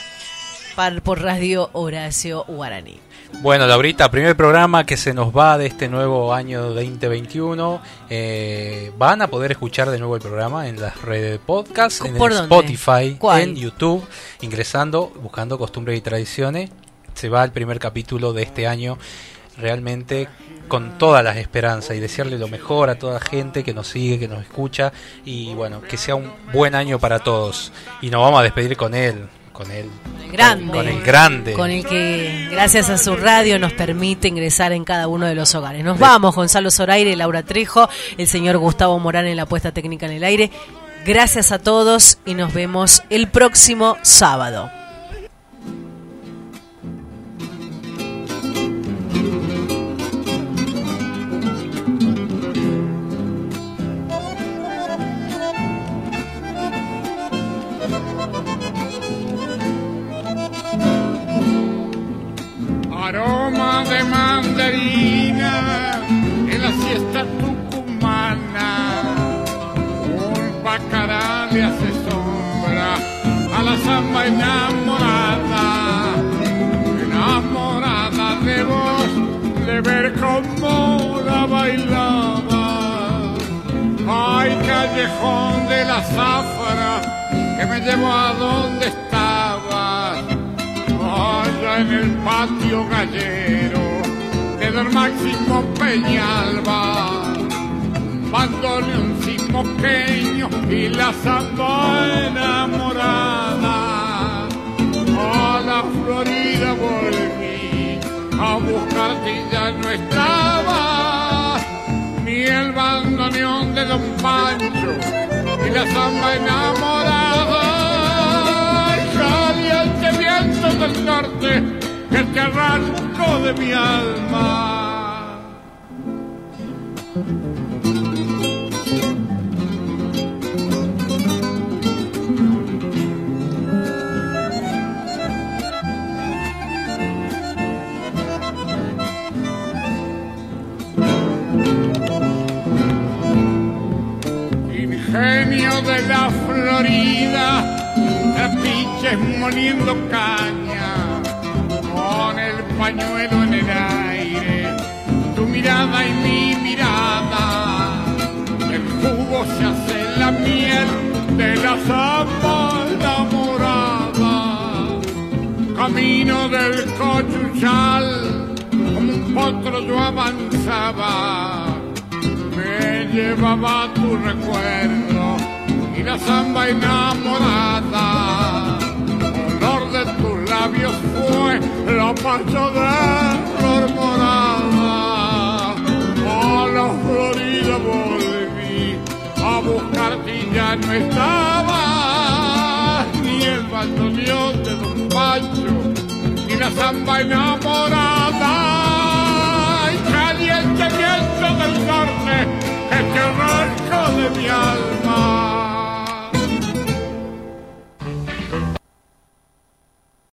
par- por Radio Horacio Guaraní. Bueno, Laurita, primer programa que se nos va de este nuevo año 2021. Eh, van a poder escuchar de nuevo el programa en las redes de podcast, en ¿Por el? Spotify, ¿Cuál? en YouTube, ingresando, buscando costumbres y tradiciones. Se va el primer capítulo de este año realmente con todas las esperanzas y desearle lo mejor a toda la gente que nos sigue, que nos escucha y bueno, que sea un buen año para todos. Y nos vamos a despedir con él, con él, El grande. con el grande. Con el que, gracias a su radio, nos permite ingresar en cada uno de los hogares. Nos vamos, Gonzalo Zoraire, Laura Trejo, el señor Gustavo Morán en la puesta técnica en el aire. Gracias a todos y nos vemos el próximo sábado. Aroma de mandarina en la siesta tucumana. Un bacará le hace sombra a la samba enamorada. Enamorada de vos, de ver cómo la bailaba. Ay, callejón de la zafra, que me llevó a donde allá en el patio gallero de don Máximo Peñalba. Bandoneón moqueño y la samba enamorada. A la Florida volví a buscarte y ya no estaba. Ni el bandoneón de don Pancho y la samba enamorada. Del norte, que te arranco de mi alma. Ingenio de la Florida, trapiches moliendo caña, con el pañuelo en el aire, tu mirada y mi mirada, el jugo se hace la miel de la samba enamorada, camino del cochuchal, como un potro yo avanzaba. Me llevaba tu recuerdo y la samba enamorada labios fue la mancha de flor morada. A la Florida volví, a buscarte y ya no estaba. Ni el bandoneón de Don Pancho, ni la samba enamorada. Y caliente viento del norte, este arranco de mi alma.